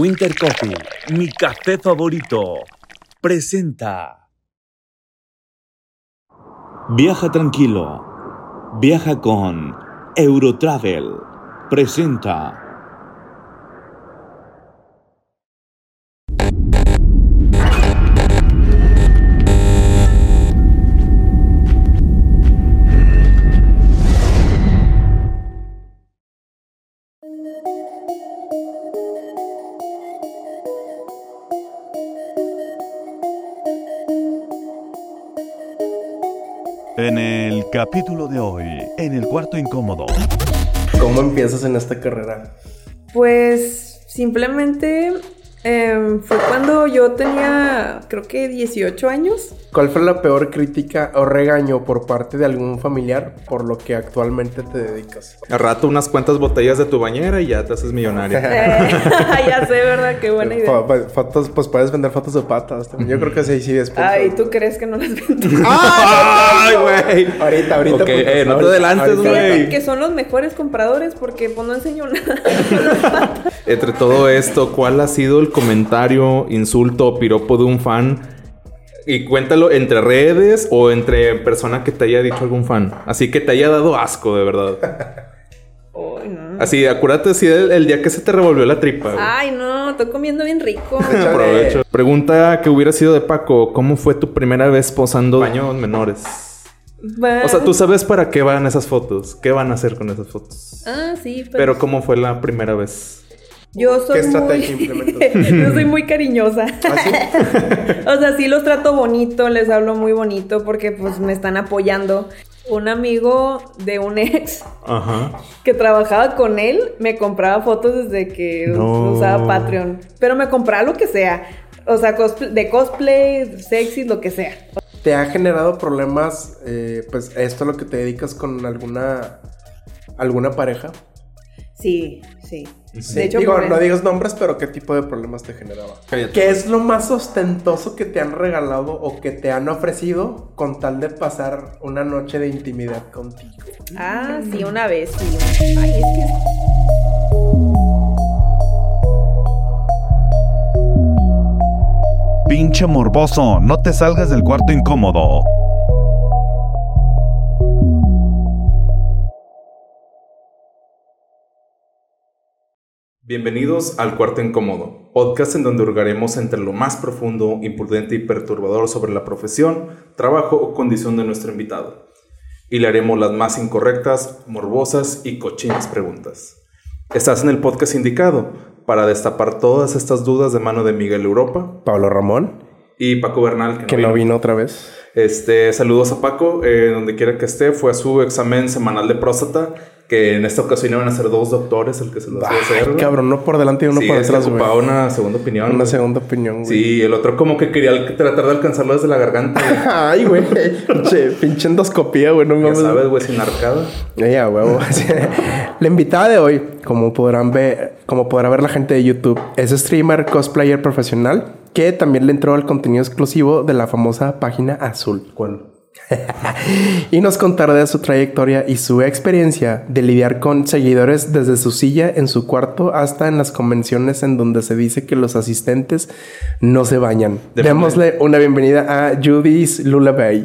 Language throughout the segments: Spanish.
Winter Coffee, mi café favorito, presenta. Viaja tranquilo. Viaja con Eurotravel. Presenta. Capítulo de hoy, en el cuarto incómodo. ¿Cómo empiezas en esta carrera? Pues simplemente em, fue cuando yo tenía, creo que 18 años. ¿Cuál fue la peor crítica o regaño por parte de algún familiar por lo que actualmente te dedicas? Al rato unas cuantas botellas de tu bañera y ya te haces millonario. Eh, ya sé, ¿verdad? Qué buena idea. Fo- fo- Fotos, pues puedes vender fotos de patas. también. Yo creo que sí, sí, después. Ay, ¿tú crees que no las vendo? ¡Ay, güey! Ahorita, ahorita. Ok, puto, eh, no te adelantes, güey. Que son los mejores compradores porque pues no enseño nada. Entre todo esto, ¿cuál ha sido el comentario, insulto o piropo de un fan? Y cuéntalo entre redes o entre persona que te haya dicho algún fan. Así que te haya dado asco, de verdad. Ay, no. Así, acuérdate si el, el día que se te revolvió la tripa. güey. Ay, no, estoy comiendo bien rico. Aprovecho. Pregunta que hubiera sido de Paco. ¿Cómo fue tu primera vez posando baños menores? O sea, tú sabes para qué van esas fotos. ¿Qué van a hacer con esas fotos? Ah, sí, pero, Pero ¿cómo fue la primera vez? Yo soy ¿Qué estrategia muy... implementas? yo soy muy cariñosa. ¿Ah, o sea, sí los trato bonito, les hablo muy bonito porque pues me están apoyando. Un amigo de un ex Ajá. que trabajaba con él me compraba fotos desde que No. usaba Patreon. Pero me compraba lo que sea. O sea, cosplay- de cosplay, sexy, lo que sea. ¿Te ha generado problemas, eh, pues, esto a lo que te dedicas con alguna, alguna pareja? Sí, sí. Sí. De hecho, Digo, no digas nombres, pero ¿qué tipo de problemas te generaba? Cállate. ¿Qué es lo más ostentoso que te han regalado o que te han ofrecido con tal de pasar una noche de intimidad contigo? Ah, sí, una vez, sí. Ay, es que... Pinche morboso, no te salgas del cuarto incómodo. Bienvenidos al Cuarto Incómodo, podcast en donde hurgaremos entre lo más profundo, imprudente y perturbador sobre la profesión, trabajo o condición de nuestro invitado. Y le haremos las más incorrectas, morbosas y cochinas preguntas. Estás en el podcast indicado para destapar todas estas dudas de mano de Miguel Europa Pablo Ramón, y Paco Bernal, que no vino otra vez. Este, saludos a Paco, eh, donde quiera que esté. Fue a su examen semanal de próstata, que en esta ocasión iban a ser dos doctores el que se los iba a hacer. Ay, güey. cabrón, uno por delante y uno sí, por detrás, güey. ocupaba una segunda opinión. Una güey. segunda opinión, güey. Sí, el otro como que quería tratar de alcanzarlo desde la garganta. güey. Ay, güey. Pinche, pinche endoscopía, güey. No ya mames. sabes, güey, sin arcada. Ya, huevo. la invitada de hoy, como podrán ver, como podrá ver la gente de YouTube, es streamer, cosplayer profesional, que también le entró al contenido exclusivo de la famosa página azul. ¿Cuál? Y nos contará de su trayectoria y su experiencia de lidiar con seguidores desde su silla en su cuarto hasta en las convenciones en donde se dice que los asistentes no se bañan. Déjame- Démosle una bienvenida a Judy's Lullaby.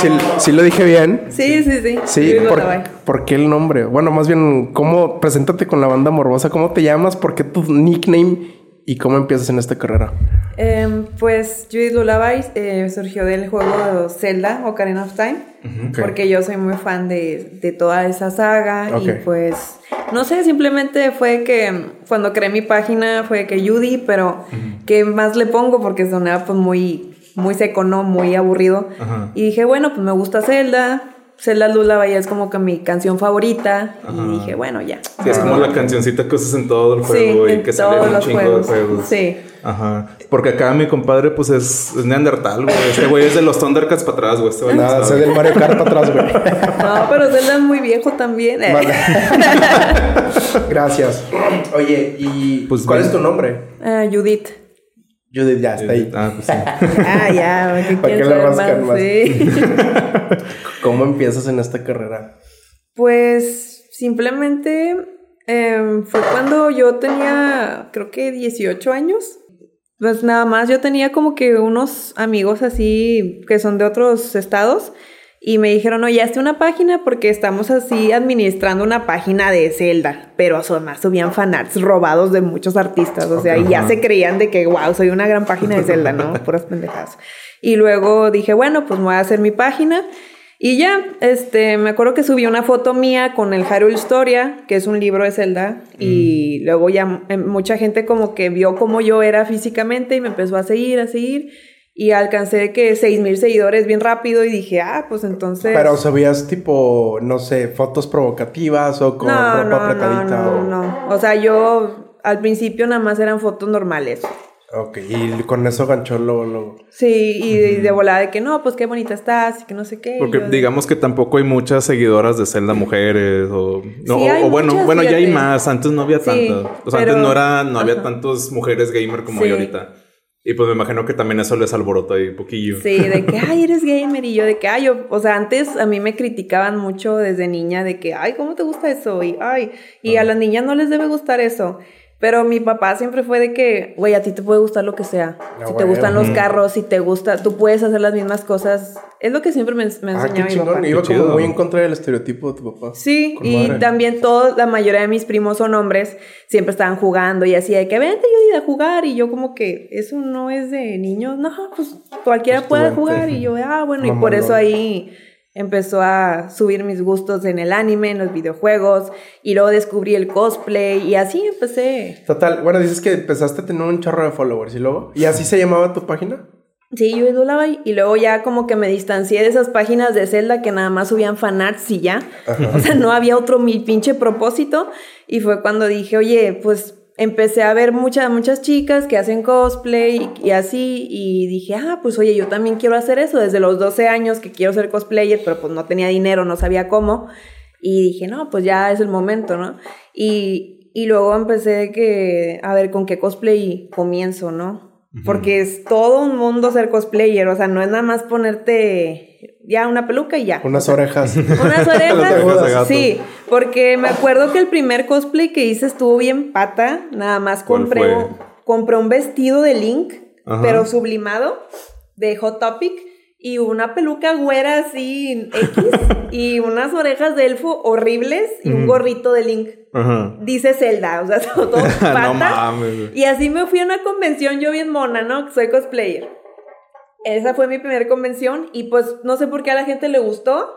Si sí lo dije bien. Sí, sí, sí. Sí, ¿por, por qué el nombre? Bueno, más bien, ¿cómo preséntate con la banda morbosa? ¿Cómo te llamas? ¿Por qué tu nickname? ¿Y cómo empiezas en esta carrera? Em, pues Judith Lullaby eh, surgió del juego Zelda Ocarina of Time. Porque yo soy muy fan de, de toda esa saga. Y pues, no sé, simplemente fue que cuando creé mi página fue que Judy, pero ¿qué más le pongo? Porque sonaba pues muy, muy seco, ¿no? Muy aburrido. Y dije, bueno, pues me gusta Zelda. Zelda Lullaby es como que mi canción favorita. Ajá. Y dije, bueno, ya. Sí, es como la cancioncita que usas en todo el Sí, juego y que sale un chingo juegos. de juegos. Sí. Ajá. Porque acá mi compadre, pues es, es Neandertal, güey. Este güey es de los Thundercats para atrás, güey. Este güey Nada, no sé sabe. del Mario Kart para atrás, güey. No, pero Zelda es muy viejo también. eh. Vale. Gracias. Oye, ¿y Pues cuál bien. es tu nombre? Ah, Judith. Judith, ya está ahí. Ah, pues sí. Ah, ya, ¿qué ¿Para qué le rascan más? Sí. ¿Cómo empiezas en esta carrera? Pues simplemente Em, fue cuando yo tenía, creo que 18 años. Pues nada más, yo tenía como que unos amigos así que son de otros estados y me dijeron, oye, hazte una página porque estamos así administrando una página de Zelda. Pero además subían fanarts robados de muchos artistas. O sea, y ya se creían de que, wow, soy una gran página de Zelda, ¿no? Puras pendejadas. Y luego dije, bueno, pues voy a hacer mi página. Y ya, este, me acuerdo que subí una foto mía con el Hyrule Historia, que es un libro de Zelda, y luego ya eh, mucha gente como que vio cómo yo era físicamente y me empezó a seguir, a seguir, y alcancé que seis mil seguidores bien rápido y dije, ah, pues entonces... Pero subías tipo, no sé, fotos provocativas o con no, ropa no, apretadita. no, o- no, no. O sea, yo al principio nada más eran fotos normales. Ok, y con eso ganchó luego, luego. Sí, y de, de volada de que no, pues qué bonita estás y que no sé qué. Porque yo digamos que tampoco hay muchas seguidoras de Zelda mujeres o... no, Sí, o- hay o bueno, muchas, bueno, ya hay más. Antes no había Sí, tantas. O sea, pero- antes no, era, no había tantas mujeres gamer como hay Sí. ahorita. Y pues me imagino que también eso les alborota ahí un poquillo. Sí, de que, ay, eres gamer. Y yo de que, ay, yo, o sea, antes a mí me criticaban mucho desde niña de que, ay, ¿cómo te gusta eso? Y, ay, y a las niñas no les debe gustar eso. Pero mi papá siempre fue de que, güey, a ti te puede gustar lo que sea. Ah, si te gustan los carros, si te gusta, tú puedes hacer las mismas cosas. Es lo que siempre me, me Ah, enseñaba mi chingón. papá. Iba Qué como muy en contra del estereotipo de tu papá. Sí, Con y madre. también todos, la mayoría de mis primos son hombres, siempre estaban jugando y así de que vente yo a jugar y yo como que eso no es de niños, no, pues cualquiera Pues puede jugar y yo, ah, bueno, y por eso ahí empezó a subir mis gustos en el anime, en los videojuegos y luego descubrí el cosplay y así empecé. Total, bueno, dices que empezaste a tener un chorro de followers y luego. ¿Y así se llamaba tu página? Sí, yo idolaba y y luego ya como que me distancié de esas páginas de Zelda que nada más subían fanarts y ya. O sea, no había otro mi pinche propósito. Y fue cuando dije, oye, pues empecé a ver muchas, muchas chicas que hacen cosplay y, así. Y dije, ah, pues oye, yo también quiero hacer eso. Desde los 12 años que quiero ser cosplayer, pero pues no tenía dinero, no sabía cómo. Y dije, no, pues ya es el momento, ¿no? Y, y luego empecé que, a ver, con qué cosplay comienzo, ¿no? Porque es todo un mundo ser cosplayer, o sea, no es nada más ponerte ya una peluca y ya. Unas orejas. Unas orejas sí, porque me acuerdo que el primer cosplay que hice estuvo bien pata. Nada más ¿Cuál compré, un- compré un vestido de Link, Ajá. pero sublimado, de Hot Topic. Y una peluca güera así, X, y unas orejas de elfo horribles, y un gorrito de Link. Dice Zelda, o sea, todo pata. no mames. güey. Y así me fui a una convención yo bien mona, ¿no? Soy cosplayer. Esa fue mi primera convención y pues no sé por qué a la gente le gustó.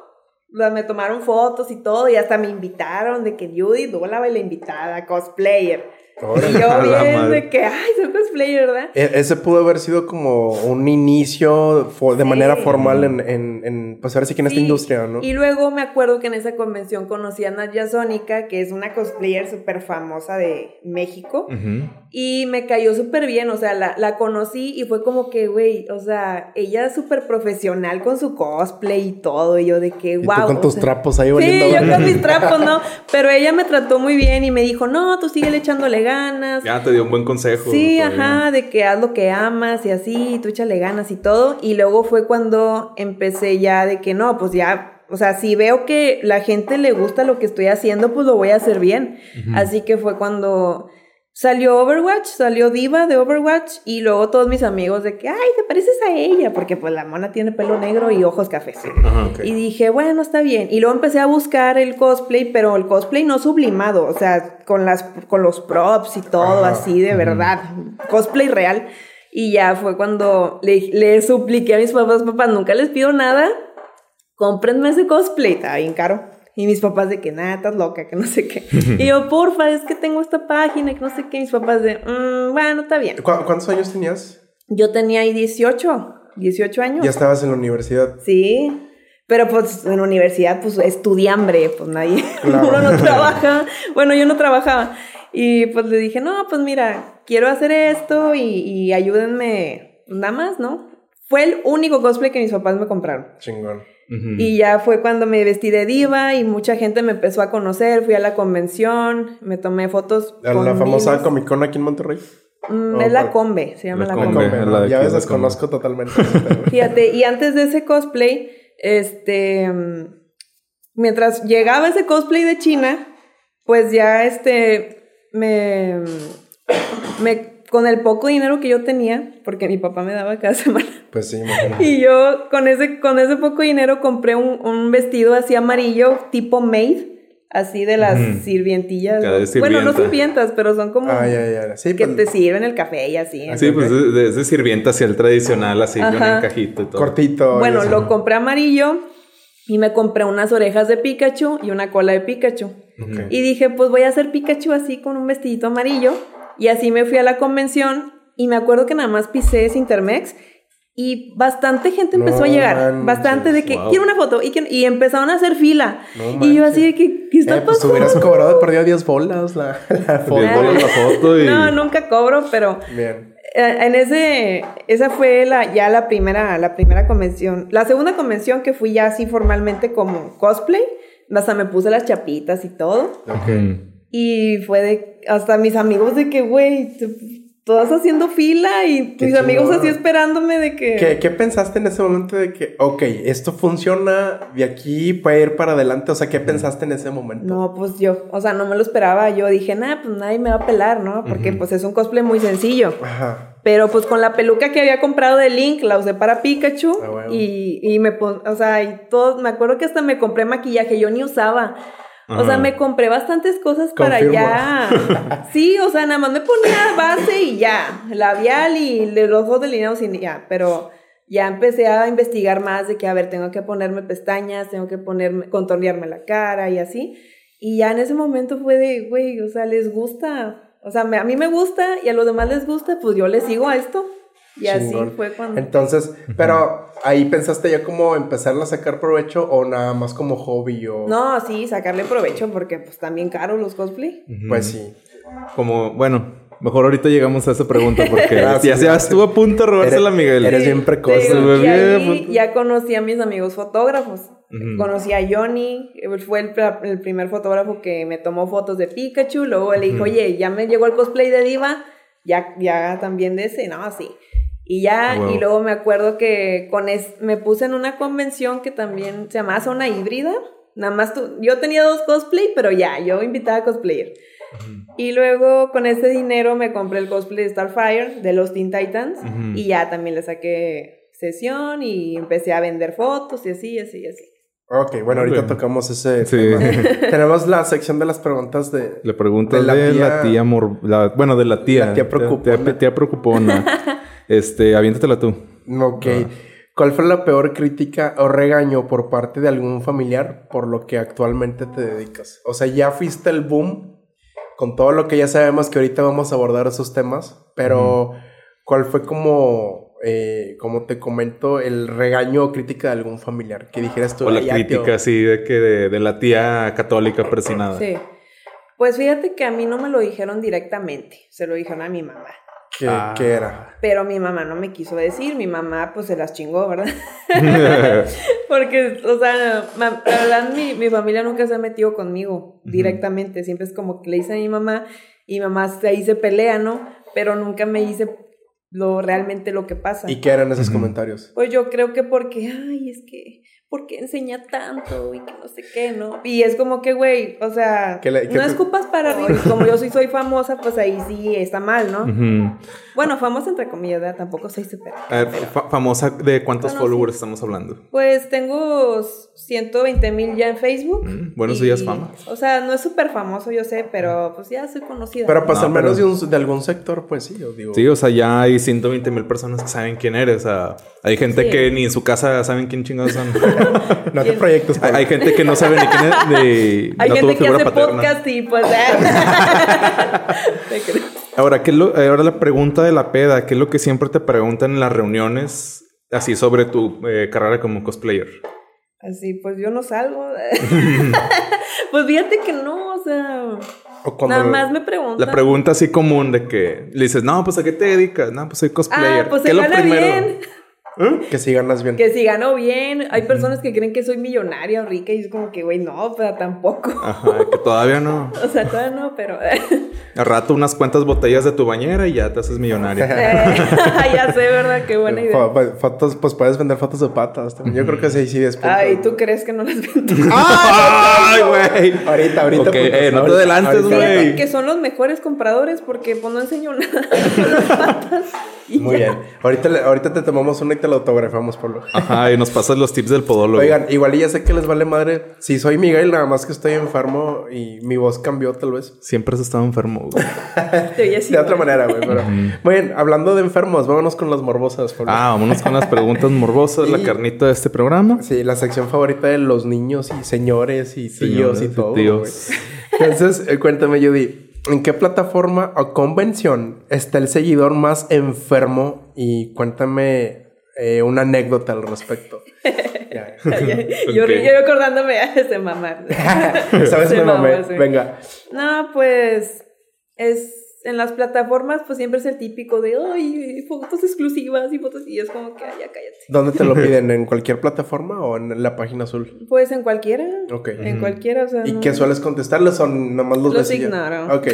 Me tomaron fotos y todo y hasta me invitaron de que Judy y la invitada, cosplayer. Y yo bien de que, ay, soy cosplayer, ¿verdad? E- Ese pudo haber sido como un inicio de Sí. manera formal en, en, en, pues ahora sí que en esta Sí. industria, ¿no? Y luego me acuerdo que en esa convención conocí a Nadia Sónica, que es una cosplayer súper famosa de México. Ujú. Y me cayó súper bien, o sea, la, la conocí y fue como que, güey, o sea, ella es súper profesional con su cosplay y todo, y yo de que, Y wow. tú con tus trapos ahí Sí, yo con mis trapos, ¿no? Pero ella me trató muy bien y me dijo, no, tú síguele echándole ganas. Ya te dio un buen consejo. Sí, ajá, de que haz lo que amas y así, tú échale ganas y todo. Y luego fue cuando empecé ya de que no, pues ya, o sea, si veo que la gente le gusta lo que estoy haciendo, pues lo voy a hacer bien. Así que fue cuando salió Overwatch, salió Diva de Overwatch y luego todos mis amigos de que, ay, te pareces a ella, porque pues la mona tiene pelo negro y ojos cafés. Ajá. Y dije, bueno, está bien. Y luego empecé a buscar el cosplay, pero el cosplay no sublimado, o sea, con, las, con los props y todo Ajá. así, de verdad. Cosplay real. Y ya fue cuando le, le supliqué a mis papás, papás, nunca les pido nada, cómprenme ese cosplay, está bien caro. Y mis papás de que nada, estás loca, que no sé qué. y yo, porfa, es que tengo esta página, que no sé qué. Mis papás de, "Mm, bueno, está bien. ¿Cu- ¿Cuántos años tenías? Yo tenía ahí 18, 18 años. Ya estabas en la universidad. Sí, pero pues en la universidad pues estudiambre, pues nadie, Claro. uno no trabaja, bueno yo no trabajaba y pues le dije, no, pues mira, quiero hacer esto y, y ayúdenme, nada más, ¿no? Fue el único cosplay que mis papás me compraron. Chingón. Y ya fue cuando me vestí de diva y mucha gente me empezó a conocer, fui a la convención, me tomé fotos. La, con la famosa divas. Comic Con aquí en Monterrey. Mm, Oh, es la. Combe, se llama La la, Combe. Combe. Combe, la ¿no? de Ya ves, desconozco totalmente. Fíjate, y antes de ese cosplay, este, mm, mientras llegaba ese cosplay de China, pues ya este, me, me, con el poco dinero que yo tenía, porque mi papá me daba cada semana, Pues sí, imagínate. y yo con ese, con ese poco dinero compré un, un vestido así amarillo, tipo maid, así de las Ujú. sirvientillas. De Bueno, no sirvienta. sirvientas, pero son como Ah, ya, ya. Sí, que pues, te sirven el café y así. Sí, pues es de, de sirvienta hacia el tradicional, así con Ajá. encajito y todo. cortito. Bueno, así. lo compré amarillo y me compré unas orejas de Pikachu y una cola de Pikachu. Ujú. Y dije, pues voy a hacer Pikachu así con un vestidito amarillo. Y así me fui a la convención y me acuerdo que nada más pisé Intermex y bastante gente empezó No a llegar. manches, bastante de que wow. quiero una foto y, que- y empezaron a hacer fila. No y yo así de que, ¿qué está Eh, pues pasando? hubieras cobrado perdido 10 bolas la, la foto. Diez bolas la foto y... No, nunca cobro, pero Bien. Eh, En ese, esa fue la, ya la primera, la primera convención. La segunda convención que fui ya así formalmente como cosplay, hasta me puse las chapitas y todo. Ujú. Y fue de, hasta mis amigos de que, güey, todas haciendo fila y Qué mis amigos así esperándome de que... ¿Qué, qué pensaste en ese momento de que, ok, esto funciona, de aquí puede ir para adelante? O sea, ¿qué pensaste en ese momento? No, pues yo, o sea, no me lo esperaba. Yo dije, nah, pues nadie me va a pelar, ¿no? Porque pues es un cosplay muy sencillo. Ajá. Pero pues con la peluca que había comprado de Link, la usé para Pikachu. Ah, bueno. y, y me pon, o sea, y todo, me acuerdo que hasta me compré maquillaje, yo ni usaba. O sea, me compré bastantes cosas Confirmo. para ya. Sí, o sea, nada más me ponía base y ya. Labial y los ojos delineados y ya. Pero ya empecé a investigar más de que, a ver, tengo que ponerme pestañas, tengo que ponerme, contornearme la cara y así. Y ya en ese momento fue de, güey, o sea, les gusta. O sea, me- a mí me gusta y a los demás les gusta, pues yo les sigo a esto. Y así Chingón. fue cuando... Entonces, pero ahí pensaste ya como empezarle a sacar provecho o nada más como hobby o... No, sí, sacarle provecho porque pues también caros los cosplay. Ujú. Pues sí. Como, bueno, mejor ahorita llegamos a esa pregunta porque Gracias, ya, ya gracias. estuvo a punto de robársela a Miguel. eres bien precoz. Y ahí pues. ya conocí a mis amigos fotógrafos. Ujú. Conocí a Johnny, fue el, el primer fotógrafo que me tomó fotos de Pikachu. Luego le dijo, Ujú. oye, ya me llegó el cosplay de Diva, ya, ya también de ese, no, sí. Y ya, wow. y luego me acuerdo que con es, me puse en una convención que también se llamaba Zona Híbrida. Nada más tú, yo tenía dos cosplay, pero ya, yo invitaba a cosplayer. Y luego con ese dinero me compré el cosplay de Starfire de los Teen Titans Ujú. y ya también le saqué sesión y empecé a vender fotos y así, y así, y así. Ok, bueno, ahorita tocamos ese Sí. tema. Tenemos la sección de las preguntas de... Le pregunto De de la la tía- tía, mor- la- bueno, de la tía. La tía preocupona. Tía, tía preocupona. este, aviéntatela tú. Ok. Ah. ¿Cuál fue la peor crítica o regaño por parte de algún familiar por lo que actualmente te dedicas? O sea, ya fuiste el boom con todo lo que ya sabemos que ahorita vamos a abordar esos temas, pero ¿cuál fue como, eh, como te comento, el regaño o crítica de algún familiar? Que dijeras tú, O la "Ay, ya, crítica tío". así de que de, de la tía católica persinada. Sí. Pues fíjate que a mí no me lo dijeron directamente, se lo dijeron a mi mamá. ¿Qué, Ah. qué era? Pero mi mamá no me quiso decir, mi mamá pues se las chingó, ¿verdad? Porque, o sea, la verdad mi, mi familia nunca se ha metido conmigo directamente, siempre es como que le dice a mi mamá y mamá ahí se pelea, ¿no? Pero nunca me dice lo realmente lo que pasa. ¿Y qué eran esos comentarios? Pues yo creo que porque, ay, es que, ¿por qué enseña tanto? Y que no sé qué, ¿no? Y es como que, güey, o sea, ¿Qué le- qué no escupas para arriba. Como yo soy, soy famosa, pues ahí sí está mal, ¿no? Bueno, famosa entre comillas, ¿verdad? Tampoco soy súper. A ver, fa- famosa, ¿de cuántos Bueno, followers sí. estamos hablando? Pues tengo 120 mil ya en Facebook. Mm, Bueno, eso y- ya es fama. O sea, no es súper famoso, yo sé, pero pues ya soy conocida. Pero pues No, al menos pero- de, un- de algún sector, pues sí, yo digo. Sí, o sea, ya hay 120 mil personas que saben quién eres. O sea, hay gente Sí. que ni en su casa saben quién chingados son. No te ¿Quién? proyectes. hay, hay gente que no sabe ni quién es. De, Hay no gente que hace paterna. podcast y pues... creo. Ahora, ¿qué es lo- ahora la pregunta de la peda, ¿qué es lo que siempre te preguntan en las reuniones así sobre tu eh, carrera como cosplayer? Así, pues yo no salgo. pues fíjate que no, o sea... O Nada más me preguntan. La pregunta así común de que le dices, no, pues ¿a qué te dedicas? No, pues soy cosplayer. Ah, pues ¿Qué se es lo gana primero? bien. Que si ganas bien. Que si gano bien, hay personas que creen que soy millonaria o rica y es como que, güey, no, pero tampoco. Ajá, que todavía no. O sea, todavía no, pero... Al rato unas cuantas botellas de tu bañera y ya te haces millonaria. Eh, ya sé, ¿verdad? Qué buena idea. Fo- fo- Fotos, pues puedes vender fotos de patas también. Yo creo que sí, sí, después. Ay, ¿tú crees que no las vendo? ¡Ay, güey! Ahorita, ahorita. Ok, putos, eh, no te adelantes, güey. Que son los mejores compradores porque pues no enseño nada con las patas. Muy ya. bien. Ahorita, le- ahorita te tomamos una te la autografamos, Pablo. Ajá, y nos pasas los tips del podólogo. Oigan, igual y ya sé que les vale madre. Si soy Miguel, nada más que estoy enfermo y mi voz cambió tal vez. Siempre has estado enfermo, güey. De otra manera, güey. Pero... Bien, hablando de enfermos, vámonos con las morbosas, Pablo. Ah, vámonos con las preguntas morbosas, la carnita de este programa. Sí, la sección favorita de los niños y señores y tíos Señores y y todo. tíos. güey. Entonces, eh, cuéntame, Judy, ¿en qué plataforma o convención está el seguidor más enfermo? Y cuéntame eh, una anécdota al respecto. Ya. yo, acordándome de ese mamar. ¿Sabes? Se Me mamó, mamé. sí. Venga. No, pues es en las plataformas pues siempre es el típico de ay, fotos exclusivas y fotos y es como que ay, ya cállate. ¿Dónde te lo piden? ¿En cualquier plataforma o en la página azul? Pues en cualquiera. Ok. En cualquiera, o sea. ¿Y no- qué sueles contestarles o nomás los, Los ignoro. Ok.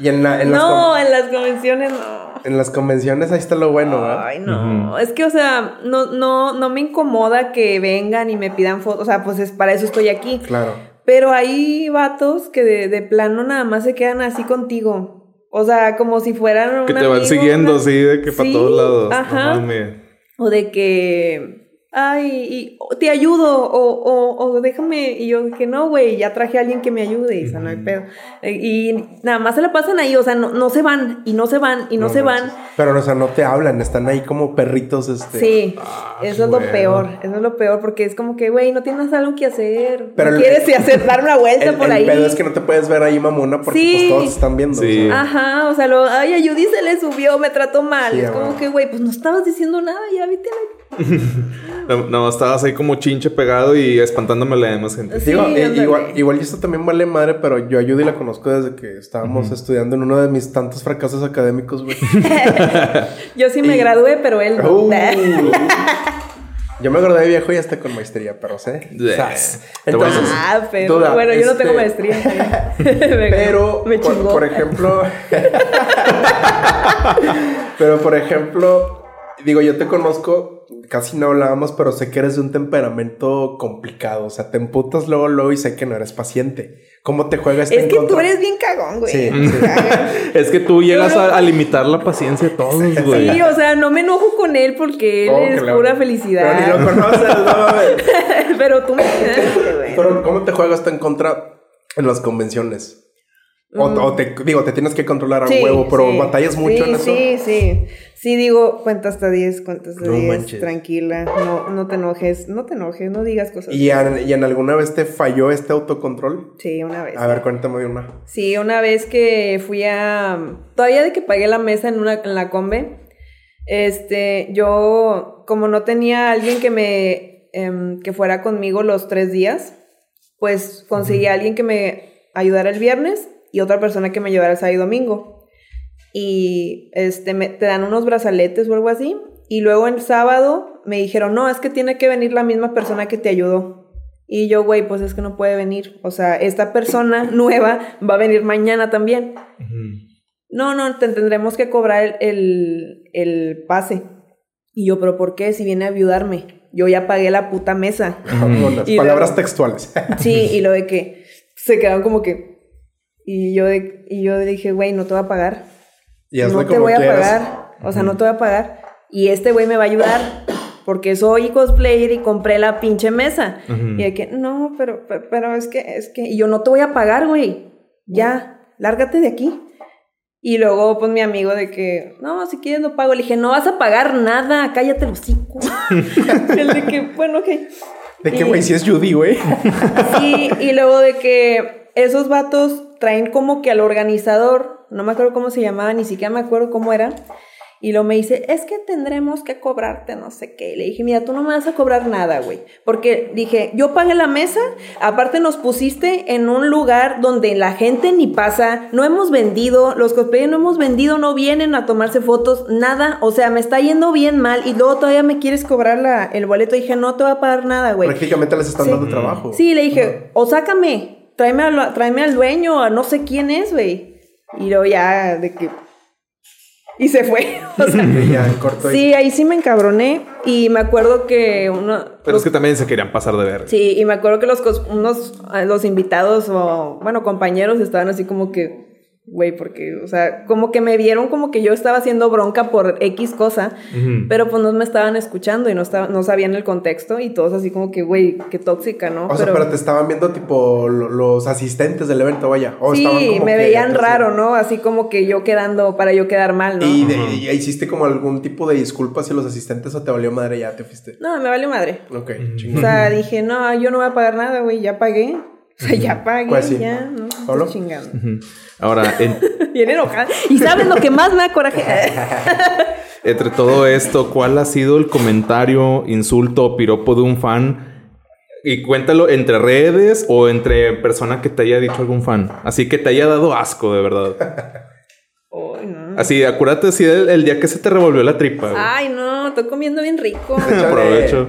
y, y en, la- en las No, en las convenciones no. En las convenciones ahí está lo bueno, ¿verdad? Ay, no. Es que, o sea, no, no, no me incomoda que vengan y me pidan fotos. O sea, pues es para eso estoy aquí. Claro. Pero hay vatos que de, de plano nada más se quedan así contigo. O sea, como si fueran un Que te van siguiendo una- así de que para Sí, todos lados. Ajá. No. O de que, ay, y- te ayudo, o, o, o déjame, y yo que no, güey, ya traje a alguien que me ayude, y o sea, no hay pedo. Eh, Y nada más se la pasan ahí, o sea, no, no se van, y no se van, y no, se van. Pero, o sea, no te hablan, están ahí como perritos, este. Sí, Ah, eso es lo bueno. peor, eso es lo peor, porque es como que, güey, no tienes algo que hacer, Pero no el- quieres hacer, dar una vuelta El, por el ahí. pedo es que no te puedes ver ahí, mamona, porque Sí. pues todos te están viendo. Sí. Ajá, o sea, lo, ay, a Judy se le subió, me trató mal. Sí, es como que, güey, pues no estabas diciendo nada, ya viste la... No, no, estabas ahí como chinche pegado y espantándome a la demás gente. Sí, Digo, eh, ándale. igual, igual y esto también vale madre, pero yo a Judy la conozco desde que estábamos estudiando en uno de mis tantos fracasos académicos, güey. Yo sí me Y- gradué, pero él no. Uh. yo me gradué de viejo y hasta con maestría, pero sé. Entonces, Ah, pero duda, bueno, yo no este, tengo maestría. bien. Me- Pero, me por ejemplo, pero por ejemplo, digo, yo te conozco, casi no hablábamos, pero sé que eres de un temperamento complicado. O sea, te emputas luego, luego y sé que no eres paciente. ¿Cómo te juegas Es que tú eres bien cagón, güey. Sí. Es que tú llegas a, a limitar la paciencia de todos, güey. Sí, o sea, no me enojo con él porque él ¿Cómo es le- pura Pero ni felicidad. lo conoces, no. Pero tú me quedaste, güey. Pero, ¿cómo te juegas tú en contra en las convenciones? O, o te, digo, te tienes que controlar a Mm. Sí, huevo, pero sí. batallas mucho Sí, en eso. Sí, sí. Sí, digo, cuenta hasta 10, cuenta hasta No 10, manches. tranquila. No, no te enojes, no te enojes, no digas cosas. ¿Y en, ¿Y en alguna vez te falló este autocontrol? Sí, una vez. A ver, cuéntame una. Sí, una vez que fui a. Todavía de que pagué la mesa en, una, en la combe, este, yo, como no tenía alguien que me. em, que fuera conmigo los tres días, pues conseguí a alguien que me ayudara el viernes y otra persona que me llevara el sábado y domingo. Y este, me, te dan unos brazaletes o algo así. Y luego el sábado me dijeron, no, es que tiene que venir la misma persona que te ayudó. Y yo, güey, pues es que no puede venir. O sea, esta persona nueva va a venir mañana también. No, no, te tendremos que cobrar el, el, el pase. Y yo, pero ¿por qué? Si viene a ayudarme. Yo ya pagué la puta mesa. Con las Y palabras luego- textuales. Sí, y lo de que se quedaron como que... Y yo, de- y yo dije, güey, no te voy a pagar. Y no te como voy a quieras. pagar. O sea, no te voy a pagar. Y este güey me va a ayudar. Porque soy cosplayer y compré la pinche mesa. Y de que, no, pero, pe- pero es que, es que... Y yo no te voy a pagar, güey. Ya, lárgate de aquí. Y luego, pues, mi amigo de que, no, si quieres no pago. Le dije, no vas a pagar nada, cállate el hocico. El de que, bueno, ok. De que, güey, si es Judy, güey. Sí, y luego de que esos vatos traen como que al organizador, no me acuerdo cómo se llamaba, ni siquiera me acuerdo cómo era, Y luego me dice, es que tendremos que cobrarte no sé qué. Y le dije, mira, tú no me vas a cobrar nada, güey. Porque dije, yo pagué la mesa, aparte nos pusiste en un lugar donde la gente ni pasa, no hemos vendido, los cosplayers no hemos vendido, no vienen a tomarse fotos, nada. O sea, me está yendo bien mal y luego todavía me quieres cobrar la, el boleto. Y dije, no te va a pagar nada, güey. Prácticamente les están Sí. dando trabajo. Sí, le dije, o sácame, tráeme al, tráeme al dueño, a no sé quién es, güey. Y luego ya, de que... Y se fue. O sea, Y ya, corto ahí. sí, ahí sí me encabroné. Y me acuerdo que uno... Pero es que también se querían pasar de ver. Sí, y me acuerdo que los, unos, eh, los invitados o, bueno, compañeros estaban así como que, güey, porque, o sea, como que me vieron como que yo estaba haciendo bronca por X cosa, pero pues no me estaban escuchando y no, estaba, no sabían el contexto y todos así como que, güey, qué tóxica, ¿no? O sea, pero te estaban viendo tipo lo- los asistentes del evento, vaya. O estaban Sí, como me que veían raro, ¿no? Así como que yo quedando, para yo quedar mal, ¿no? ¿Y, de- y hiciste como algún tipo de disculpa hacia los asistentes o te valió madre ya te fuiste? No, me valió madre. Ok, O chingón. sea, dije, no, yo no voy a pagar nada, güey, ya pagué. O sea, ya pagué, Pues sí. ya, no, estoy chingando. Ahora, en- Bien enojada. ¿Y sabes lo que más me da coraje? entre todo esto, ¿cuál ha sido el comentario, insulto o piropo de un fan? Y cuéntalo entre redes o entre persona que te haya dicho algún fan. Así que te haya dado asco, de verdad. Ay, no. Así, acuérdate así el, el día que se te revolvió la tripa. güey. Ay, no, estoy comiendo bien rico. Aprovecho.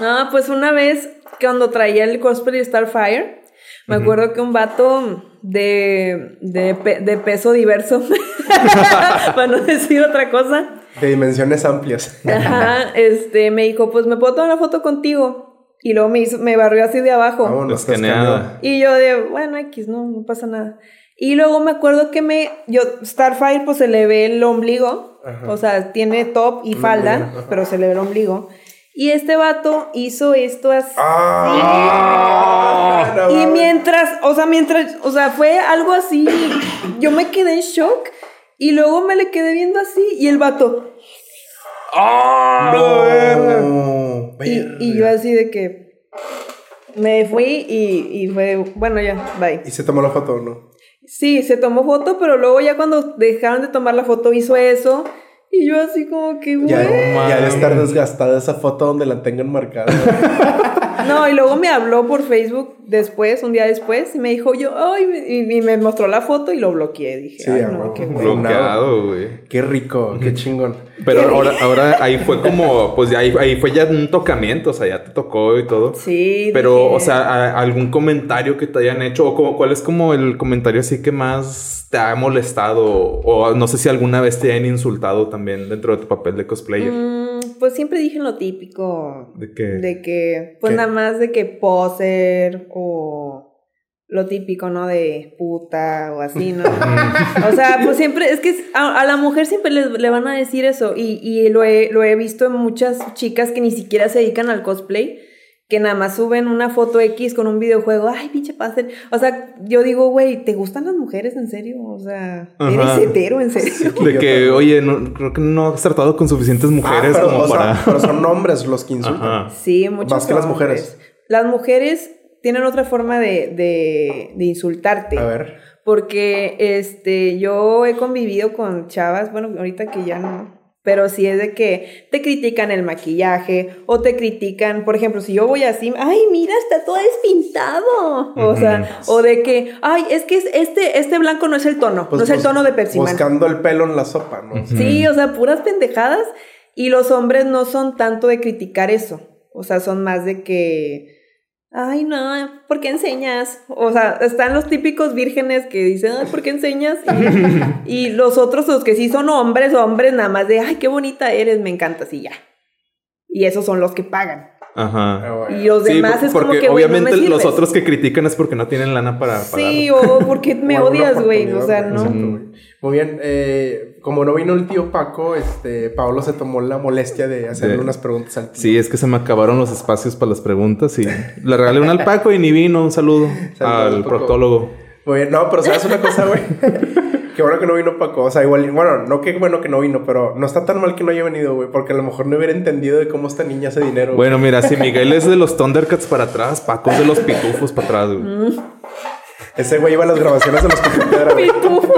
No, pues una vez cuando traía el cosplay de Starfire, me acuerdo que un vato de, de, pe- de peso diverso, para no decir otra cosa, De dimensiones amplias. ajá, este, me dijo, pues me puedo tomar una foto contigo. Y luego me hizo, me barrió así de abajo. Vámonos, Escaneada. Y yo de, bueno, X, no, no pasa nada. Y luego me acuerdo que me, yo, Starfire, pues se le ve el ombligo. O sea, tiene top y falda, pero se le ve el ombligo. Y este vato hizo esto así. ¡Ah! No y mientras, o sea, mientras, o sea, fue algo así. Yo me quedé en shock. Y luego me le quedé viendo así. Y el vato. No, Y, y yo así de que. Me fui y, y fue, bueno, ya, bye. ¿Y se tomó la foto o no? Sí, se tomó foto, pero luego ya cuando dejaron de tomar la foto hizo eso. Y yo así como que, güey. Ya, ya de mames. estar desgastada esa foto donde la tengan marcada. No, y luego me habló por Facebook después, un día después, y me dijo yo, ay, y, y me mostró la foto y lo bloqueé. Dije, Sí, ay, no, qué. Bloqueado, güey. Qué rico, qué chingón. Pero ahora, ahora ahí fue como, pues ya ahí, ahí fue ya un tocamiento, o sea, ya te tocó y todo. Sí. Pero, dije, o sea, algún comentario que te hayan hecho, o como- cuál es como el comentario así que más te ha molestado, o no sé si alguna vez te hayan insultado también dentro de tu papel de cosplayer. mm, pues siempre dije lo típico. ¿De qué? De que, pues ¿Qué? nada más de que poser o lo típico, ¿no? De puta o así, ¿no? o sea, pues siempre, es que a, a la mujer siempre le, le van a decir eso y, y lo, he, lo he visto en muchas chicas que ni siquiera se dedican al cosplay. Que nada más suben una foto X con un videojuego. Ay, pinche pastel. O sea, yo digo, güey, ¿te gustan las mujeres en serio? O sea. ¿eres hetero en serio? De que, oye, no, creo que no has tratado con suficientes mujeres Ah, pero, como sea, para... pero son hombres los que insultan. Ajá. Sí, muchos Más que las mujeres. Las mujeres tienen otra forma de, de, de insultarte. A ver. Porque este, yo he convivido con chavas, bueno, ahorita que ya no. Pero sí es de que te critican el maquillaje o te critican, por ejemplo, si yo voy así, ay, mira, está todo despintado. O sea, o de que, ay, es que es- este, este blanco no es el tono, Pues no es el tono de Pepsi Man. Buscando el pelo en la sopa, ¿no? Sí, o sea, puras pendejadas. Y los hombres no son tanto de criticar eso. O sea, son más de que. Ay, no, ¿por qué enseñas? O sea, están los típicos vírgenes que dicen, ay, ¿por qué enseñas? Y, los otros, los que sí son hombres, hombres nada más de, ay, qué bonita eres, me encantas y ya. Y esos son los que pagan. Ajá. Ah. Y los demás es como porque que, no obviamente me los otros que critican es porque no tienen lana para pagar. Sí, o ¿por qué me odias, güey? O sea, no. Muy bien, eh, como no vino el tío Paco, este, Pablo se tomó la molestia de hacerle De- unas preguntas al tío. Sí, es que se me acabaron los espacios para las preguntas y le regalé un al Paco y ni vino. Un saludo, Saludos, al Paco. proctólogo. Muy bien, no, pero sabes una cosa, güey. Qué bueno que no vino Paco. O sea, igual, bueno, no qué bueno que no vino, pero no está tan mal que no haya venido, güey, porque a lo mejor no hubiera entendido de cómo esta niña hace dinero. Bueno, mira, si Miguel es de los Thundercats para atrás, Paco es de los pitufos para atrás, güey. Ese güey iba a las grabaciones de los Picapiedra, güey.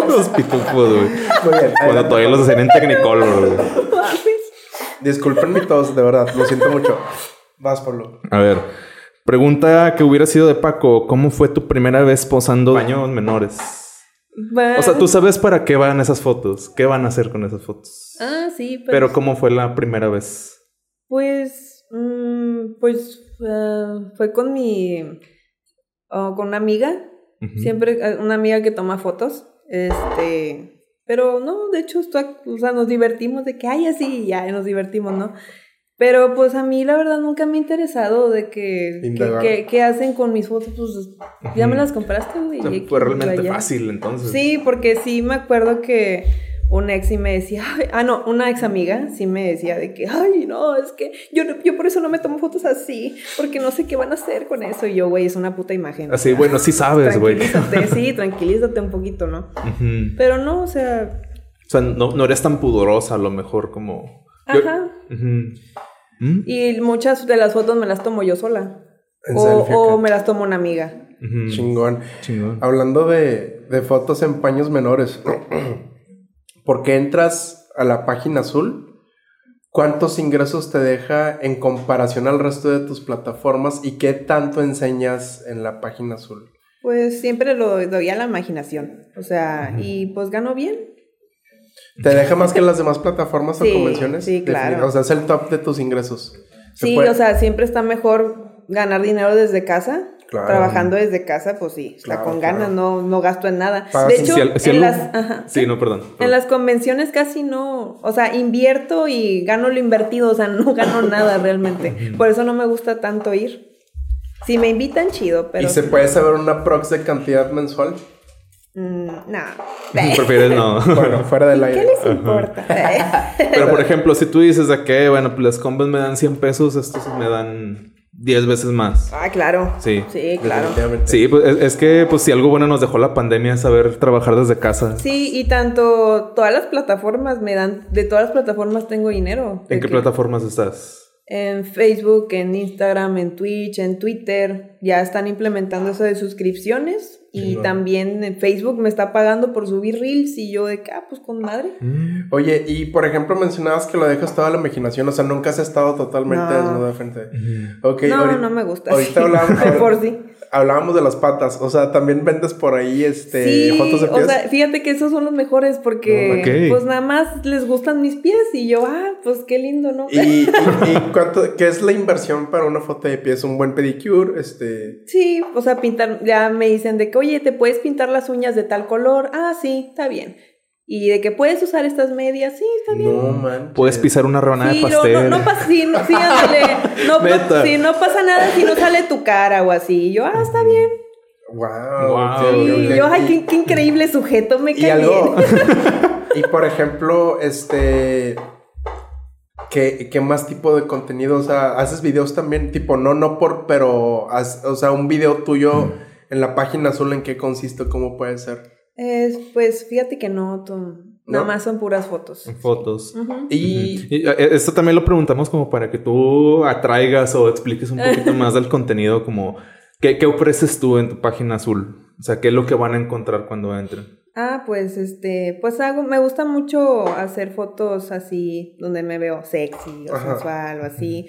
Los pitufos, güey. Muy bien. Cuando adelante. todavía los hacían en Technicolor, güey. Disculpen mi tos, de verdad. Lo siento mucho. Vas, Pablo. A ver. Pregunta que hubiera sido de Paco. ¿Cómo fue tu primera vez posando baños menores? O sea, tú sabes para qué van esas fotos. ¿Qué van a hacer con esas fotos? Ah, sí, pero... Pero ¿cómo fue la primera vez? Pues, mm, pues ah, fue con mi, oh, con una amiga, Siempre ah, una amiga que toma fotos, este, pero no, de hecho, esto- o sea, nos divertimos de que, ay, así, ya nos divertimos, ¿no? Pero pues a mí la verdad nunca me ha interesado de que, que, que- que hacen con mis fotos, pues ya me las compraste, güey. O sea, fue realmente fácil entonces. Sí, porque sí me acuerdo que un ex sí me decía, "Ay", ah, no, una ex amiga sí me decía de que, ay, no, es que yo, no- yo por eso no me tomo fotos así, porque no sé qué van a hacer con eso. Y yo, güey, es una puta imagen. Así, bueno, sí sabes, güey. Tranquilízate, sí, tranquilízate un poquito, ¿no? Pero no, o sea, O sea, no, no eres tan pudorosa a lo mejor como... Yo- ajá. ¿Mm? Y muchas de las fotos me las tomo yo sola. O, o me las tomo una amiga. Chingón. Chingón. Hablando de, de fotos en paños menores, ¿por qué entras a la página azul? ¿Cuántos ingresos te deja en comparación al resto de tus plataformas y qué tanto enseñas en la página azul? Pues siempre lo doy a la imaginación. O sea, y pues gano bien. ¿Te deja más que las demás plataformas Sí, o convenciones? sí, claro. O sea, es el top de tus ingresos. Se Sí, puede- o sea, siempre está mejor ganar dinero desde casa. Claro. Trabajando desde casa, pues sí, está Claro, con claro. ganas, no, no gasto en nada. De hecho, Si al- si en, las, ajá, Sí, no, perdón. en las convenciones casi no, o sea, invierto y gano lo invertido, o sea, no gano nada realmente. Por eso no me gusta tanto ir. Si me invitan, chido, pero... ¿Y se puede saber una prox de cantidad mensual? Mm, nah. Prefieres no. Bueno, fuera del ¿Qué aire. les importa? Pero por ejemplo, si tú dices de que, bueno, pues las combos me dan 100 pesos, estos me dan 10 veces más. ah, claro. Sí. Sí, claro. Sí, pues es, es que pues si algo bueno nos dejó la pandemia es saber trabajar desde casa. Sí, y tanto todas las plataformas me dan, de todas las plataformas tengo dinero. ¿En qué que- plataformas estás? En Facebook, en Instagram, en Twitch, en Twitter, ya están implementando eso de suscripciones. Y también en Facebook me está pagando por subir reels y yo de que, ah, pues con madre. Oye, y por ejemplo mencionabas que lo dejas toda la imaginación, o sea, nunca has estado totalmente No. desnudo de frente. Ok, no, ahorita- no me gusta. Ahorita de por sí. Hablábamos de las patas, o sea, también vendes por ahí este Sí, fotos de pies. o sea, fíjate que esos son los mejores porque pues nada más les gustan mis pies y yo, ah, pues qué lindo, ¿no? y, y- y cuánto, ¿qué es la inversión para una foto de pies? Un buen pedicure, este. Sí, o sea, pintar, ya me dicen de que, oye, ¿te puedes pintar las uñas de tal color? Ah, sí, está bien. Y de que puedes usar estas medias, sí, está bien. No man. Puedes pisar una rebanada Sí, de no, pastel. no, no pasa, sí, no, sí, ándale. No, no, Neta. sí, no pasa nada si no sale tu cara o así. Y yo, ah, está bien. Wow. Wow. Y yo, ay, qué, qué increíble sujeto, me cae algo. bien. y por ejemplo, este. ¿Qué, ¿Qué más tipo de contenido? O sea, haces videos también, tipo, no, no por, pero, haz- o sea, un video tuyo en la página azul, ¿en qué consiste? ¿Cómo puede ser? Es, pues fíjate que no, tú- nada ¿No? más son puras fotos. Fotos. Y, Y eh, esto también lo preguntamos como para que tú atraigas o expliques un poquito más del contenido, como ¿qué, qué ofreces tú en tu página azul? O sea, ¿qué es lo que van a encontrar cuando entren? Ah, pues este, pues hago, me gusta mucho hacer fotos así, donde me veo sexy o Ajá. sensual o así.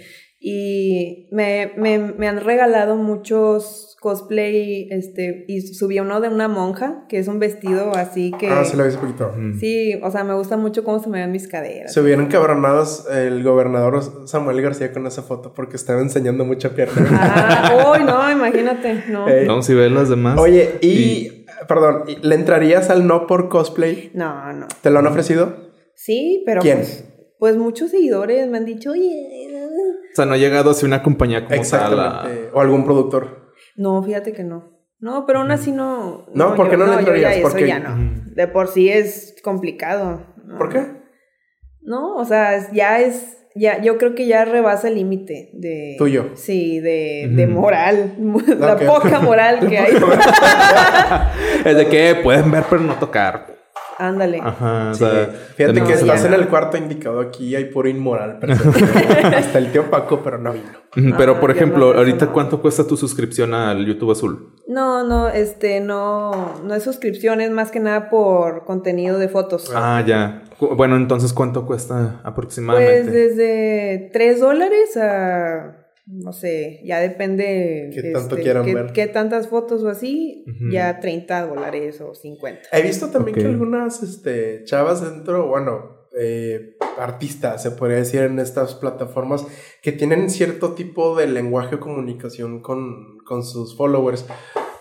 Y me, me, me han regalado muchos cosplay, este, y subí uno de una monja, que es un vestido así que... ah, se lo hice poquito. Mm. Sí, o sea, me gusta mucho cómo se me ven mis caderas. Se hubieran cabronados el gobernador Samuel García con esa foto porque estaba enseñando mucha pierna. Ah, uy, no, imagínate, no. Eh, Vamos a ver las demás. Oye, y, perdón, ¿y ¿le entrarías al no por cosplay? No, no. ¿Te lo han ofrecido? Sí, pero ¿Quién? pues, pues muchos seguidores me han dicho, oye, O sea, no ha llegado así una compañía como tal. a- Exactamente. O algún productor. no, fíjate que no. No, pero aún así no. No, ¿por qué no le entrarías? eso Porque- ya no. Ujú. De por sí es complicado. No. ¿Por qué? No, o sea, ya es. Ya, yo creo que ya rebasa el límite de. Tuyo. Sí, de, de moral. La poca moral que hay. Es de que pueden ver pero no tocar. Ándale. Ajá, o Sí, sea, Fíjate ya que no- estás ya en no. el cuarto indicado aquí, hay puro inmoral. Hasta el tío Paco, pero no vino. Pero, Ah, por ya ejemplo, no, ahorita, no. ¿cuánto cuesta tu suscripción al YouTube Azul? No, no, este, no, no es suscripción, es más que nada por contenido de fotos. Ah, ya. Cu- Bueno, entonces, ¿cuánto cuesta aproximadamente? Pues desde 3 dólares a, no sé, ya depende. Qué tanto quieran qué, ver. qué tantas fotos o así, ya 30 dólares o 50. He visto también que algunas este, chavas dentro, bueno, eh, artistas, se podría decir, en estas plataformas, que tienen cierto tipo de lenguaje o comunicación con, con sus followers.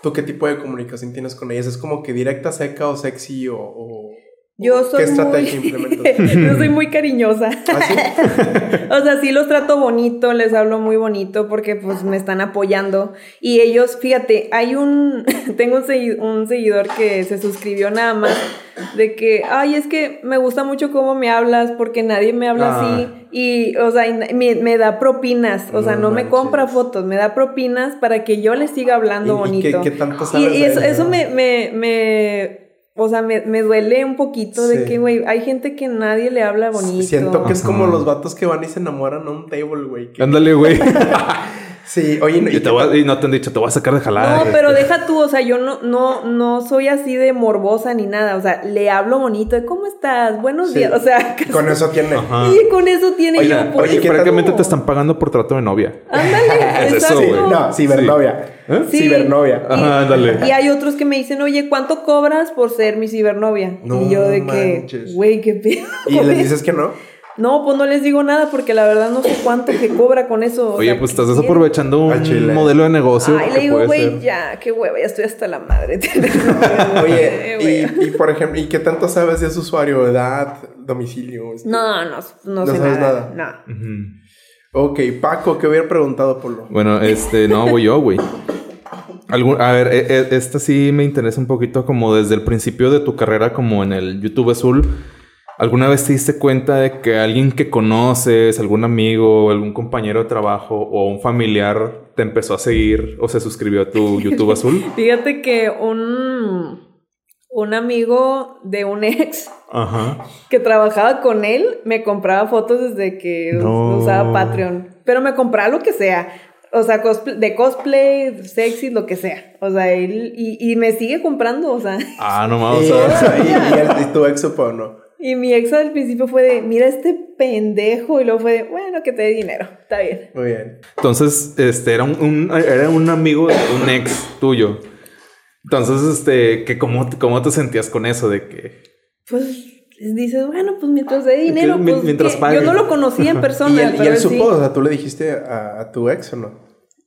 ¿Tú qué tipo de comunicación tienes con ellas? ¿Es como que directa, seca o sexy o...? o- Yo soy ¿Qué estrategia muy... Yo soy muy cariñosa. ¿Ah, sí? O sea, sí los trato bonito, les hablo muy bonito porque pues me están apoyando. Y ellos, fíjate, hay un, tengo un, segui- un seguidor que se suscribió nada más de que, ay, es que me gusta mucho cómo me hablas porque nadie me habla Ah. así. Y, o sea, y me, me da propinas, o sea, No me compra fotos, me da propinas para que yo le siga hablando ¿Y- y qué- bonito. qué tanto Y- sabes y de eso, eso me, me, o sea, me, me duele un poquito Sí. de que, güey, hay gente que nadie le habla bonito. Siento que es como los vatos que van y se enamoran a un table, güey. Ándale, güey. Sí, oye, no- y, te voy y no te han dicho, te voy a sacar de jalada. No, pero este. deja tú, o sea, yo no, no, no soy así de morbosa ni nada, o sea, le hablo bonito, de cómo estás, buenos Sí. días, o sea, Con eso tiene. Ajá. y con eso tiene Oye, yo, oye, ¿qué francamente tal? te están pagando por trato de novia. ándale, Es eso, exacto. Sí, güey. no, cibernovia. ¿Eh? Sí. Cibernovia. Ajá, ándale. Y hay otros que me dicen, oye, ¿cuánto cobras por ser mi cibernovia? No y yo de manches. que, güey, qué pedo. Y les dices que no. No, pues no les digo nada porque la verdad no sé cuánto que cobra con eso. o Oye, sea, pues ¿qué estás quiere? desaprovechando Al un modelo de negocio. Ay, le digo, güey, ya, qué hueva, ya estoy hasta la madre. Oye, güey. y, y por ejemplo, ¿y qué tanto sabes de su usuario? ¿Edad? ¿Domicilio? Este? No, no, no, No sé sabes nada. No. Ujú. Ok, Paco, ¿qué hubiera preguntado, Polo? Bueno, este, no, voy yo, güey. Algún- a ver, e- e- esta sí me interesa un poquito como desde el principio de tu carrera como en el YouTube Azul. ¿Alguna vez te diste cuenta de que alguien que conoces, algún amigo, algún compañero de trabajo o un familiar te empezó a seguir o se suscribió a tu YouTube Azul? Fíjate que un, un amigo de un ex Ajá. que trabajaba con él me compraba fotos desde que No. usaba Patreon. Pero me compraba lo que sea. O sea, cosplay- de cosplay, sexy, lo que sea. O sea, él. Y, y me sigue comprando, o sea. Ah, no mames. y, o sea, y- y el- y tu ex. Y mi ex al principio fue de, mira este pendejo. Y luego fue de, bueno, que te dé dinero. Está bien. Muy bien. Entonces, este, era un, un- era un amigo un ex tuyo. Entonces, este, que cómo, cómo te sentías con eso de que... Pues dices, bueno, pues mientras dé dinero, pues. mientras pague. Yo no lo conocía en persona. ¿Y él, y pero él él sí. supo? O sea, ¿tú le dijiste a, a tu ex o no?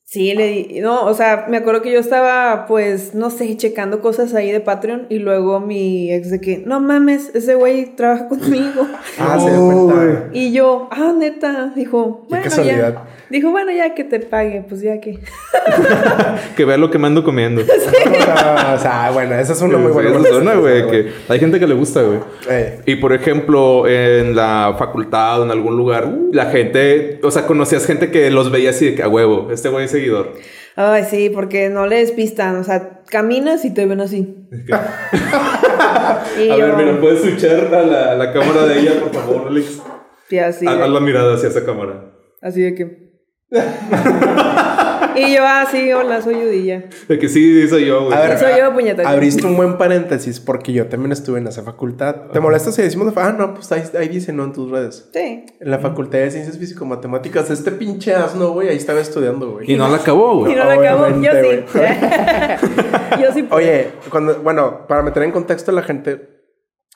Sí, le di, no, o sea, me acuerdo que yo estaba, pues, no sé, checando cosas ahí de Patreon y luego mi ex de que, no mames, ese güey trabaja conmigo. Ah, se dio cuenta. Y yo, ah, neta, dijo, Qué bueno, casualidad. ya. Dijo, bueno, ya que te pague, pues ya que. Que vea lo que me ando comiendo. O sea, o sea, bueno, esa es una muy buena una, güey, que hay gente que le gusta, güey. Eh, Y por ejemplo, en la facultad o en algún lugar, la gente, o sea, conocías gente que los veía así de que a huevo, este güey es seguidor. Ay, sí, porque no le despistan, o sea, caminas y te ven así. A yo, ver, mira, puedes switchar a la, la cámara de ella, por favor, Alex. sí, así. Haz la mirada hacia esa cámara. Así de que. y yo, ah, sí, hola, soy Udilla. De que sí, soy yo, güey. A ver, Soy yo, puñeta. abriste un buen paréntesis porque yo también estuve en esa facultad. ¿Te molesta si decimos? Ah, no, pues ahí, ahí dice, ¿no? En tus redes. Sí. En la Facultad de Ciencias Físico-Matemáticas, este pinche asno, güey, ahí estaba estudiando, güey. Y no la acabó, Y güey. no la acabo. Yo sí. yo sí. puedo. Oye, cuando, bueno, para meter en contexto a la gente,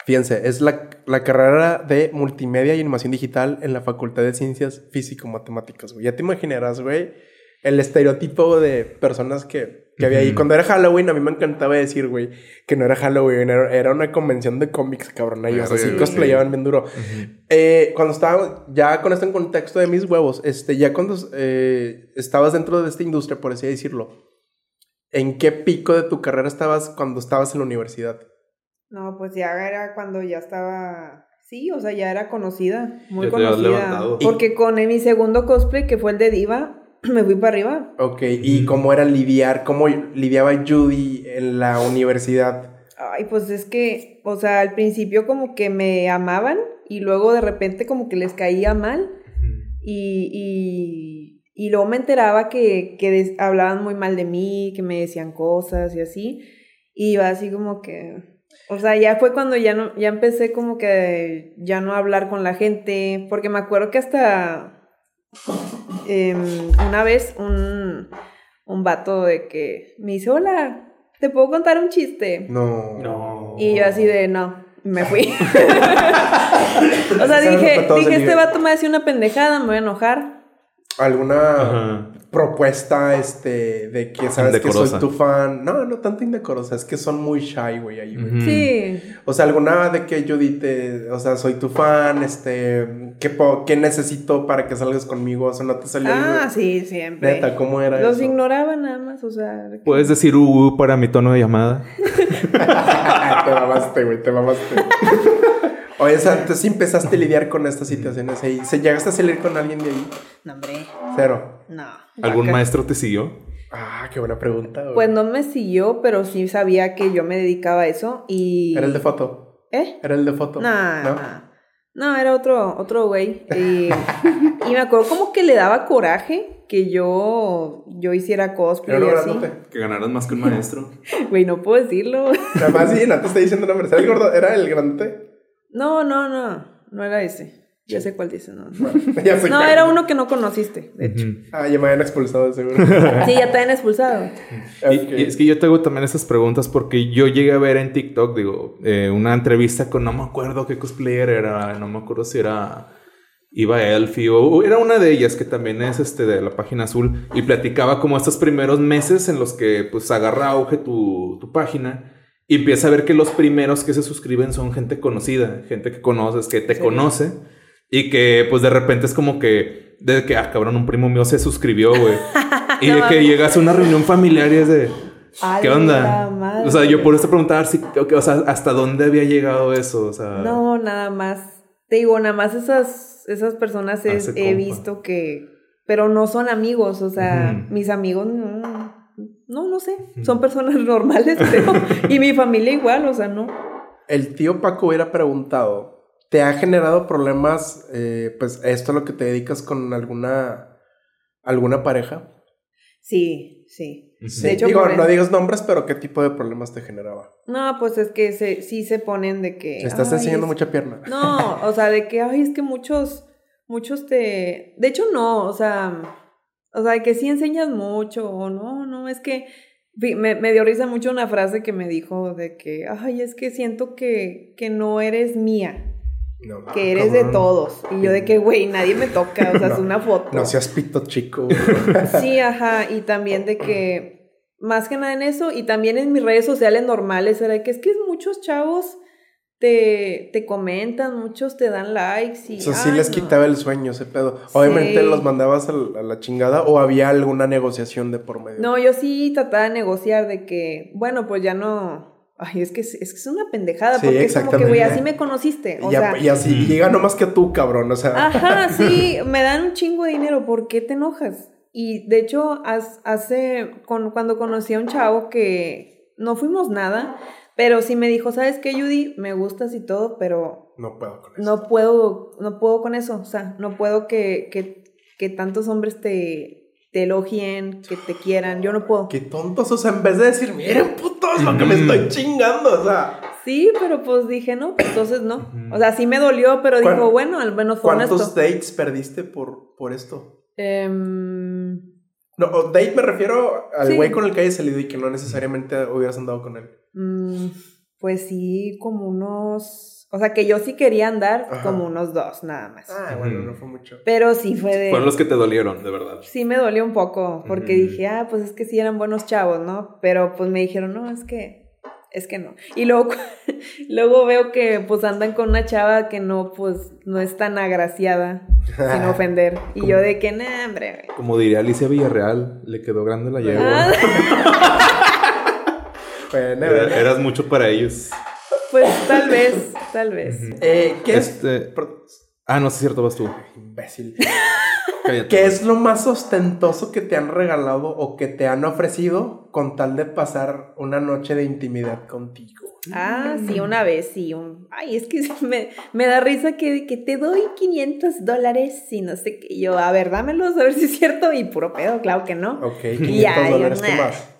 fíjense, es la, la carrera de multimedia y animación digital en la Facultad de Ciencias Físico-Matemáticas, güey. Ya te imaginarás, güey, el estereotipo de personas que, que había ahí. Cuando era Halloween, a mí me encantaba decir, güey, que no era Halloween, era, era una convención de cómics, cabrón. Ellos así güey. cosplayaban bien duro. Eh, cuando estaba, ya con esto en contexto de mis huevos, este, ya cuando eh, estabas dentro de esta industria, por así decirlo, ¿en qué pico de tu carrera estabas cuando estabas en la universidad? No, pues ya era cuando ya estaba. Sí, o sea, ya era conocida. Muy conocida. Porque con mi segundo cosplay, que fue el de Diva, me fui para arriba. Ok, ¿y cómo era lidiar, cómo lidiaba Judy en la universidad? Ay, pues es que, o sea, al principio como que me amaban y luego de repente como que les caía mal y, y, y luego me enteraba que, que des- hablaban muy mal de mí, que me decían cosas y así. Y iba así como que, o sea, ya fue cuando ya no, ya empecé como que ya no hablar con la gente, porque me acuerdo que hasta em, una vez un, un vato de que me dice, hola, ¿te puedo contar un chiste? No. No. Y yo así de, no, me fui. o sea, dije, dije este vato me hace una pendejada, me voy a enojar. ¿Alguna Ajá. Propuesta este, de que sabes que soy tu fan? No, no tanto indecorosa, es que son muy shy, güey, ahí, güey. Sí. O sea, alguna de que yo te, o sea, soy tu fan, este, ¿qué, po- qué necesito para que salgas conmigo? O sea, no te salió Ah, algo? sí, siempre. Neta, ¿cómo era Los eso? ignoraba nada más, o sea. de que- ¿Puedes decir uh, uh para mi tono de llamada? te mamaste, güey, te mamaste. Oye, o sea, entonces sí empezaste a lidiar con estas situaciones ahí. ¿Se llegaste a salir con alguien de ahí? No, hombre, Cero. no. ¿Algún Acá. maestro te siguió? Ah, qué buena pregunta, güey. Pues no me siguió, pero sí sabía que yo me dedicaba a eso y... Era el de foto. ¿Eh? Era el de foto. No, ¿No? no. No, era otro, otro güey. Y, y me acuerdo como que le daba coraje que yo, yo hiciera Era cosplay uno y así. grandote. Que ganaras más que un maestro. Güey, no puedo decirlo. Nada más sí, no te estoy diciendo nombres. ¿Era el gordo? ¿Era el grandote? No, no, no. No era ese. Ya sé cuál dice, no. ya No, era uno que no conociste, de hecho. Ah, ya me habían expulsado, de seguro. Sí, ya te han expulsado. Y- es que yo te hago también esas preguntas porque yo llegué a ver en TikTok, digo, eh, una entrevista con no me acuerdo qué cosplayer era, no me acuerdo si era Iba Elfie o o era una de ellas que también es este de la página azul y platicaba como estos primeros meses en los que pues agarra auge tu, tu página y empieza a ver que los primeros que se suscriben son gente conocida, gente que conoces, que te Sí. conoce y que pues de repente es como que de que ah cabrón un primo mío se suscribió, güey. y No de que llegas a una reunión familiar y es de ¿Qué onda? madre. O sea, yo por eso preguntaba si, o sea, hasta dónde había llegado eso, o sea. No, nada más. Te digo, nada más esas, esas personas Hace he compa. visto que... Pero no son amigos, o sea, Ujú. mis amigos no... No, no sé. Son personas normales, creo. y mi familia igual, o sea, no. El tío Paco hubiera preguntado, ¿te ha generado problemas, eh, pues, esto a lo que te dedicas con alguna, alguna pareja? Sí, sí. De hecho, Digo, no digas nombres, pero ¿qué tipo de problemas te generaba? No, pues es que se, sí se ponen de que... Estás "Ay, enseñando es- mucha pierna. No, o sea, de que, ay, es que muchos, muchos te... De hecho, no, o sea, o sea, que sí enseñas mucho, o no, no, es que... Me, me dio risa mucho una frase que me dijo de que, ay, es que siento que, que no eres mía, No, que eres de todos. Y yo de que, güey, nadie me toca, o sea, es una foto. No seas pito chico. Sí, ajá, y también de que, más que nada en eso, y también en mis redes sociales normales, era de que es que muchos chavos te, te comentan, muchos te dan likes y... Eso sí ay, les no. quitaba el sueño, ese pedo. Obviamente Sí. los mandabas a la, a la chingada o había alguna negociación de por medio. No, yo sí trataba de negociar de que, bueno, pues ya no... Ay, es que es, es que es una pendejada, Sí, porque es como que, güey, así me conociste. O y, ya- sea, y así Mm. llega nomás que tú, cabrón. O sea, Ajá, sí, me dan un chingo de dinero, ¿por qué te enojas? Y de hecho, hace, con, cuando conocí a un chavo que no fuimos nada, pero sí me dijo, ¿sabes qué, Judy? Me gustas y todo, pero no puedo con eso. no puedo, no puedo con eso, o sea, no puedo que, que, que tantos hombres te, te elogien, que te quieran, yo no puedo. Qué tontos, o sea, en vez de decir, miren putos, lo que me estoy chingando, o sea, Sí, pero pues dije, no, pues entonces no. O sea, sí me dolió, pero ¿Cuán- dijo, bueno, al menos fue ¿cuántos honesto. dates perdiste por, por esto? Em, No, o date me refiero al Sí. güey con el que hayas salido y que no necesariamente hubieras andado con él. Mm, pues sí, como unos. O sea, que yo sí quería andar Ajá. como unos dos, nada más. Ah, bueno, no fue mucho. Pero sí fue de. Fueron los que te dolieron, de verdad. Sí me dolió un poco, porque dije, ah, pues es que sí eran buenos chavos, ¿no? Pero pues me dijeron, no, es que. Es que no. Y luego, luego veo que pues andan con una chava que no, pues, no es tan agraciada, sin ofender. Y yo de que, nah, hombre, güey". Como diría Alicia Villarreal, le quedó grande la yegua. Ah, Bueno, Era- eras mucho para ellos. pues tal vez, tal vez. eh, ¿qué es? Este-. Ah, no, sí es cierto, vas tú. Imbécil. Cállate. ¿Qué es lo más ostentoso que te han regalado o que te han ofrecido con tal de pasar una noche de intimidad contigo? Ah, sí, una vez, sí. Un... Ay, es que me, me da risa que, que, te doy 500 dólares y no sé qué. Yo, a ver, dámelos, a ver si es cierto. Y puro pedo, claro que no. Ok, 500 dólares, ¿qué más?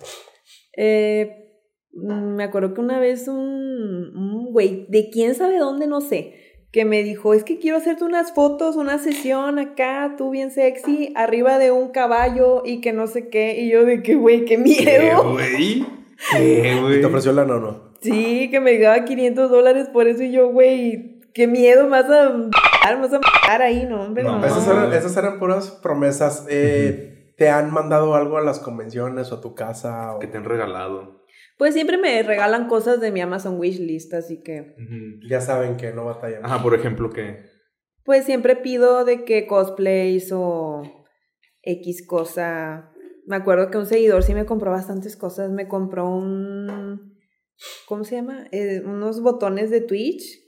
Eh, mm, me acuerdo que una vez un, un güey, de quién sabe dónde, no sé, que me dijo, es que quiero hacerte unas fotos, una sesión acá, tú bien sexy, arriba de un caballo y que no sé qué. Y yo de que, güey, qué miedo. güey? ¿Qué, güey? ¿Te ofreció la no, no? Sí, que me daba 500 dólares por eso y yo, güey, qué miedo, más a más a matar ahí, no, hombre, no. no. Esas, eran, esas eran puras promesas. Eh, ¿Te han mandado algo a las convenciones o a tu casa? O... Que te han regalado. Pues siempre me regalan cosas de mi Amazon Wishlist, así que. Ya saben que no batallan. Ajá, por ejemplo, ¿qué? Pues siempre pido de que cosplays o X cosa. Me acuerdo que un seguidor sí me compró bastantes cosas. Me compró un. ¿Cómo se llama? Eh, unos botones de Twitch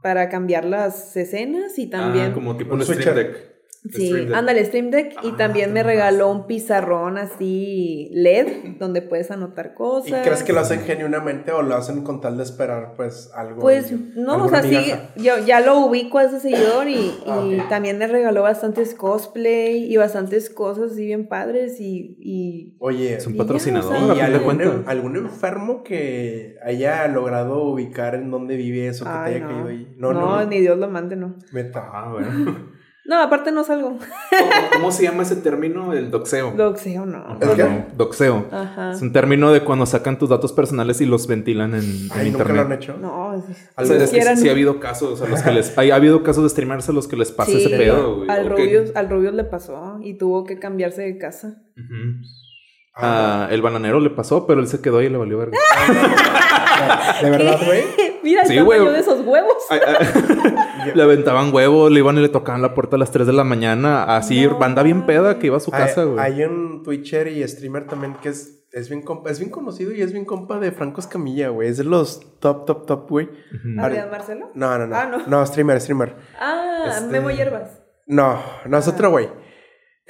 para cambiar las escenas y también. Ah, como tipo un Stream Deck. Sí, ándale, Stream Deck. y Ah, también me regaló un pizarrón así LED donde puedes anotar ¿Y cosas. crees que lo hacen genuinamente o lo hacen con tal de esperar, pues, algo? Pues ahí, no, o sea, sí, yo ya lo ubico a ese seguidor y, Ah, y también me regaló bastantes cosplay y bastantes cosas así bien padres y... y Oye, Es un Y ya, patrocinador, o sea, ¿y fin de algún, algún enfermo que haya logrado ubicar en dónde vive eso que Ay, te haya no. caído ahí? No, ni Dios lo mande, no. Meta. Ah, bueno. No, aparte no salgo. ¿Cómo, cómo se llama ese término? El doxeo. Doxeo, no. ¿El qué? No, Doxeo. Ajá. Es un término de cuando sacan tus datos personales y los ventilan en, en Ay, nunca lo han internet. hecho. No, es- O sea, es que quieran- sí ha habido casos a los que les... hay- ha habido casos de streamers a los que les pasa Sí, ese pedo, güey. Al o que- Rubius, al Rubius le pasó y tuvo que cambiarse de casa. Ah, Ah, el bananero le pasó, pero él se quedó ahí y le valió verga. ¿De verdad, güey? Mira, Sí, el güey. de esos huevos. Ay, ay, le aventaban huevos, le iban y le tocaban la puerta a las 3 de la mañana. Así, No banda bien peda que iba a su Hay- casa, güey. Hay un Twitcher y streamer también que es, es, bien compa, es bien conocido y es bien compa de Franco Escamilla, güey. Es de los top, top, top, güey. ¿Adrián Marcelo? No, no, no. Ah, no. no. streamer, streamer. Ah, Este- Memo Hierbas. No, no es otro güey.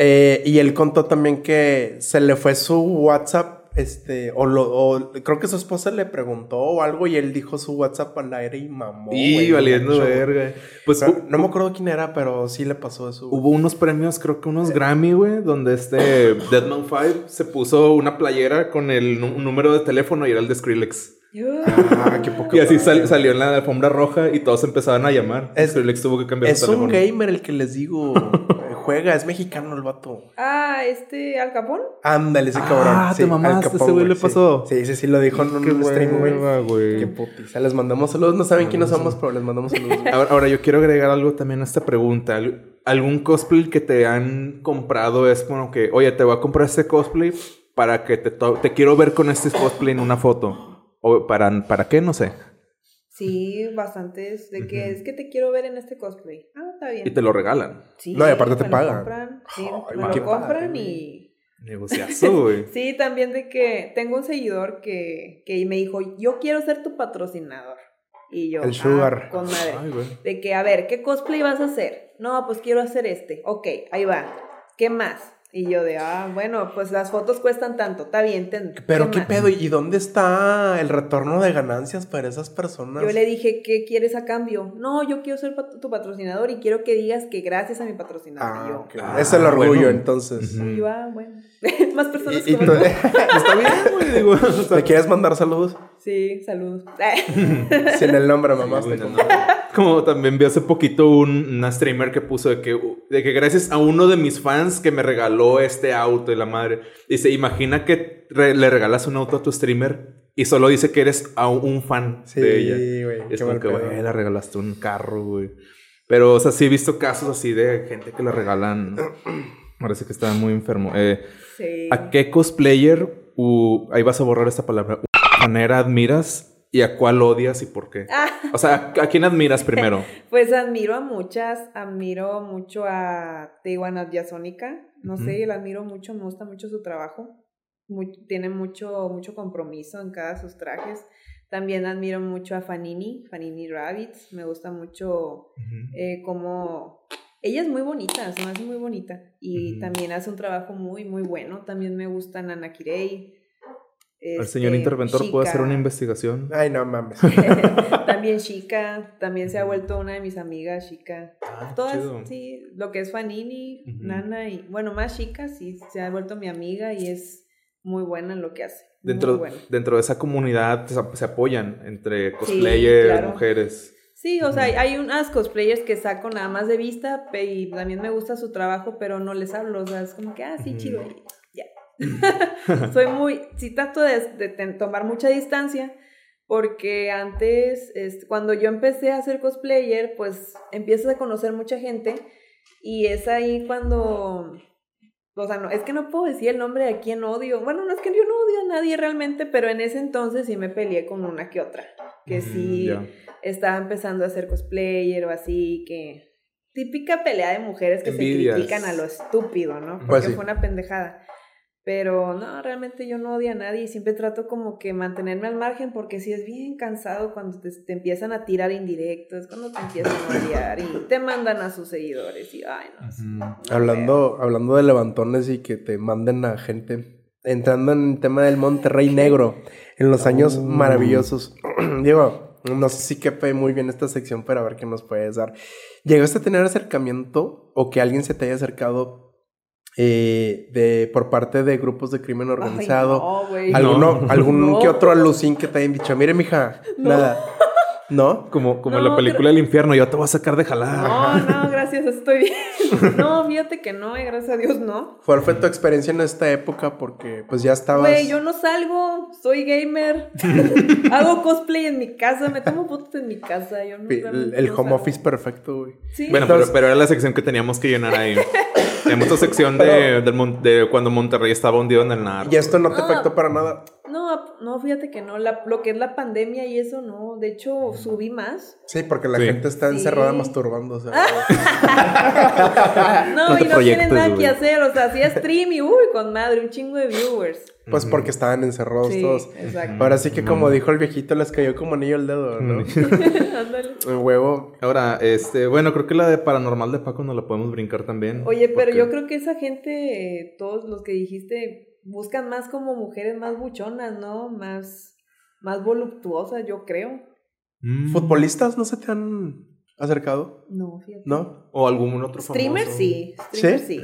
Eh, y él contó también que se le fue su WhatsApp, este, o, lo, o creo que su esposa le preguntó o algo y él dijo su WhatsApp al aire y mamó. Y valiendo verga. Pues no me acuerdo quién era, pero sí le pasó eso. Hubo unos premios, creo que unos Grammy, güey, donde este Deadman 5 se puso una playera con el número de teléfono y era el de Skrillex. Ah, qué poco. Y así sal- salió en la alfombra roja y todos empezaban a llamar. Es- Skrillex tuvo que cambiar Es su un gamer el que les digo. Juega, es mexicano el vato. Ah, este Al Capón. Ándale, ese Ah, cabrón. te Al mamaste, Capone, ese güey le sí. pasó. Sí, sí, sí, lo dijo en Qué un stream, güey. hueva, güey. Qué putiza. Les mandamos saludos. No saben quiénes somos, pero les mandamos saludos. Ahora, ahora, yo quiero agregar algo también a esta pregunta. Al- ¿Algún cosplay que te han comprado es como que, oye, te voy a comprar este cosplay para que te, te quiero ver con este cosplay en una foto? ¿O para, para qué? No sé. Sí, bastantes. De que es que te quiero ver en este cosplay. Ah, está bien. Y te lo regalan. Sí, No, y aparte te pagan. compran, Sí, Ay, me qué lo compran padre, y... Negociazo, güey. Sí, también de que tengo un seguidor que, que me dijo, yo quiero ser tu patrocinador. Y yo, El "Ah, sugar. con madre. Ay. De que, a ver, ¿qué cosplay vas a hacer? No, pues quiero hacer este. Ok, ahí va. ¿Qué más? Y yo de, ah, bueno, pues las fotos cuestan tanto, está bien. ten- Pero qué más?". pedo, ¿y dónde está el retorno de ganancias para esas personas? Yo le dije, ¿qué quieres a cambio? No, yo quiero ser pat- tu patrocinador y quiero que digas que gracias a mi patrocinador. Ah, yo. Ah, es el orgullo, bueno. entonces. Y yo, ah, bueno. Más personas Y, y como tú- tú. Está bien, güey. Digo, ¿Le quieres mandar saludos? Sí, saludos. Sin el nombre, mamá. no. Como también vi hace poquito un, una streamer que puso de que, de que gracias a uno de mis fans que me regaló este auto y la madre. Dice, imagina que re- le regalas un auto a tu streamer y solo dice que eres a un, fan Sí, de ella. güey. Es como que, güey, le regalaste un carro, güey. Pero, o sea, sí he visto casos así de gente que le regalan. Parece que está muy enfermo. Eh, Sí. ¿A qué cosplayer, ahí vas a borrar esta palabra, manera admiras y a cuál odias y por qué? Ah, O sea, ¿a quién admiras primero? pues admiro a muchas, admiro mucho a Tehuana Diasónica, no sé, la admiro mucho, me gusta mucho su trabajo, Mu- tiene mucho, mucho compromiso en cada sus trajes. También admiro mucho a Fanini, Fanini Rabbits, me gusta mucho eh, como... Ella es muy bonita, se me hace muy bonita y Ujú. también hace un trabajo muy, muy bueno. También me gusta Nana Kirei. El señor este, interventor puede hacer una investigación. Ay, no mames. también Chica, también se ha vuelto una de mis amigas, Chica. Ah, Todas, chido. sí, lo que es Fanini. Nana y, bueno, más Chica, sí, se ha vuelto mi amiga y es muy buena en lo que hace. muy Dentro, buena. dentro de esa comunidad se, se apoyan entre cosplayers, claro. mujeres. Sí, o sea, hay- unas cosplayers que saco nada más de vista y también me gusta su trabajo, pero no les hablo, o sea, es como que, ah, sí, chido. Soy muy, sí trato de, tomar mucha distancia, porque antes, cuando yo empecé a ser cosplayer, pues empiezas a conocer mucha gente y es ahí cuando, o sea, no, es que no puedo decir el nombre de quién odio, bueno, no es que yo no odio a nadie realmente, pero en ese entonces sí me peleé con una que otra, que sí ya. estaba empezando a ser cosplayer o así, que típica pelea de mujeres que Envidias. se critican a lo estúpido, ¿no? Porque Pues sí. fue una pendejada. Pero no, realmente yo no odio a nadie y siempre trato como que mantenerme al margen porque sí es bien cansado cuando te, te empiezan a tirar indirectos, cuando te empiezan a odiar y te mandan a sus seguidores y ay no. es- Ujú. no hablando, hablando de levantones y que te manden a gente. Entrando en el tema del Monterrey Negro, en los años Oh. maravillosos. Diego, no sé si quepe muy bien esta sección, pero a ver qué nos puedes dar. ¿Llegaste a tener acercamiento o que alguien se te haya acercado eh, de, por parte de grupos de crimen Ay, organizado? no, güey. ¿Alguno, No. algún No. que otro alucín que te hayan dicho, mire, mija, nada. ¿No? Como, como en No, la película del infierno, yo te voy a sacar de jalar. No, no, gracias, estoy bien. No, fíjate que no, eh, gracias a Dios no. ¿Cuál fue tu experiencia en esta época? Porque pues ya estabas... Güey, yo no salgo, soy gamer. Hago cosplay en mi casa, me tomo fotos en mi casa. Yo no, el, el no home salgo. office perfecto, güey. Sí. Bueno, Entonces- pero, pero era la sección que teníamos que llenar ahí. Tenemos esta sección de, del de cuando Monterrey estaba hundido en el narco. Y esto no te Ah. afectó para nada. No, no, fíjate que no. La, lo que es la pandemia y eso no. De hecho, subí más. Sí, porque la Sí. gente está Sí. encerrada masturbando. O sea, No, No y no tienen nada que hacer. O sea, hacía stream y uy, con madre, un chingo de viewers. pues porque estaban encerrados Sí, todos. exacto. Ahora sí que como dijo el viejito, les cayó como anillo el dedo, ¿no? Ándale. El huevo. Ahora, este, bueno, creo que la de paranormal de Paco nos la podemos brincar también. Oye, pero porque- yo creo que esa gente, eh, todos los que dijiste, buscan más como mujeres más buchonas, ¿no? Más, más voluptuosas, yo creo. Mm. ¿Futbolistas no se te han acercado? No, fíjate. ¿No? O algún otro famoso. Streamer sí, streamer ¿Sí? sí.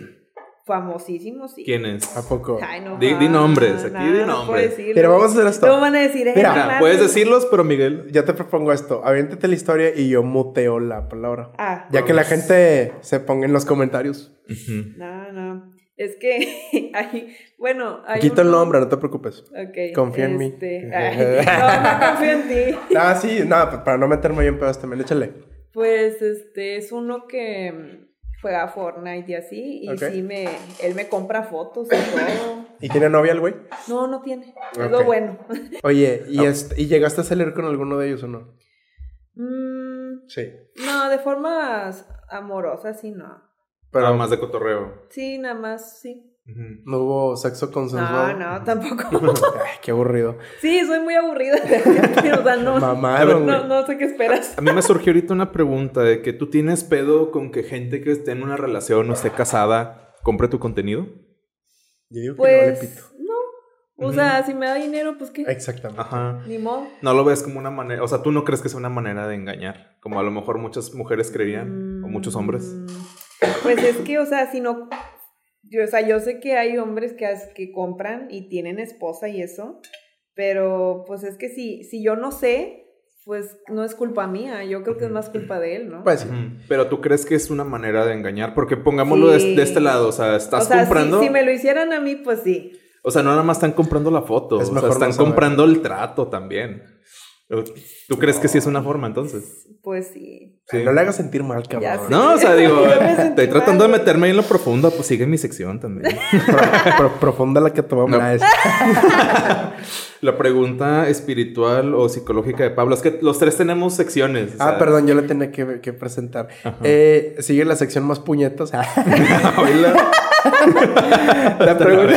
Famosísimo sí. ¿Quién es? ¿A poco? Ay, no. Di- nombres, aquí no, di no nombres. Pero vamos a hacer esto. Luego van a decir, Mira, no puedes decirlos, pero Miguel. Ya te propongo esto. Aviéntate la historia y yo muteo la palabra. Ah, Ya que la gente se ponga en los comentarios. Ujú. no, no. Es que hay, bueno, hay Quito el nombre, no te preocupes. Ok. Confía en mí. este, ay, no, no confío en ti. Ah, sí, pues para no meterme bien pedos también, échale. Pues este es uno que juega Fortnite y así. Y Ok. sí me. Él me compra fotos y todo. ¿Y tiene novia el güey? No, no tiene. Es Ok. lo bueno. Oye, ¿y, este- ¿y llegaste a salir con alguno de ellos o no? Mm, Sí. no, de formas amorosas, sí, no. Pero Nada más de cotorreo. Sí, nada más, sí. No hubo sexo No, consensuado. no, tampoco. Ay, qué aburrido. Sí, soy muy aburrida. o sea, no, Mamaron, no, no sé qué esperas. A mí me surgió ahorita una pregunta de que tú tienes pedo con que gente que esté en una relación o esté casada compre tu contenido. Yo digo que no vale Pues, pito. no. O sea, si me da dinero, pues qué. Exactamente. Ajá. Ni modo. No lo ves como una manera, o sea, tú no crees que sea una manera de engañar, como a lo mejor muchas mujeres creerían, o muchos hombres. Pues es que, o sea, si no. Yo, o sea, yo sé que hay hombres que, que compran y tienen esposa y eso, pero pues es que si, si yo no sé, pues no es culpa mía. Yo creo que es más culpa de él, ¿no? Pues sí. Pero tú crees que es una manera de engañar, porque pongámoslo de, Sí. de este lado, o sea, estás o sea, si- comprando, Si, me lo hicieran a mí, pues sí. o sea, no nada más están comprando la foto, Es o sea, mejor están comprando el trato también. ¿Tú crees que sí es una forma entonces? Pues sí. Sí. No le hagas sentir mal, Ya cabrón. No, o sea, digo, estoy tratando de mal, meterme ahí en lo profundo, pues sigue mi sección también. Pro- pro- profunda la que te vamos No. La pregunta espiritual o psicológica de Pablo, es que los tres tenemos secciones. Ah, sea, perdón, yo le tenía que, que presentar. Eh, sigue la sección más puñetas. la, pregunta,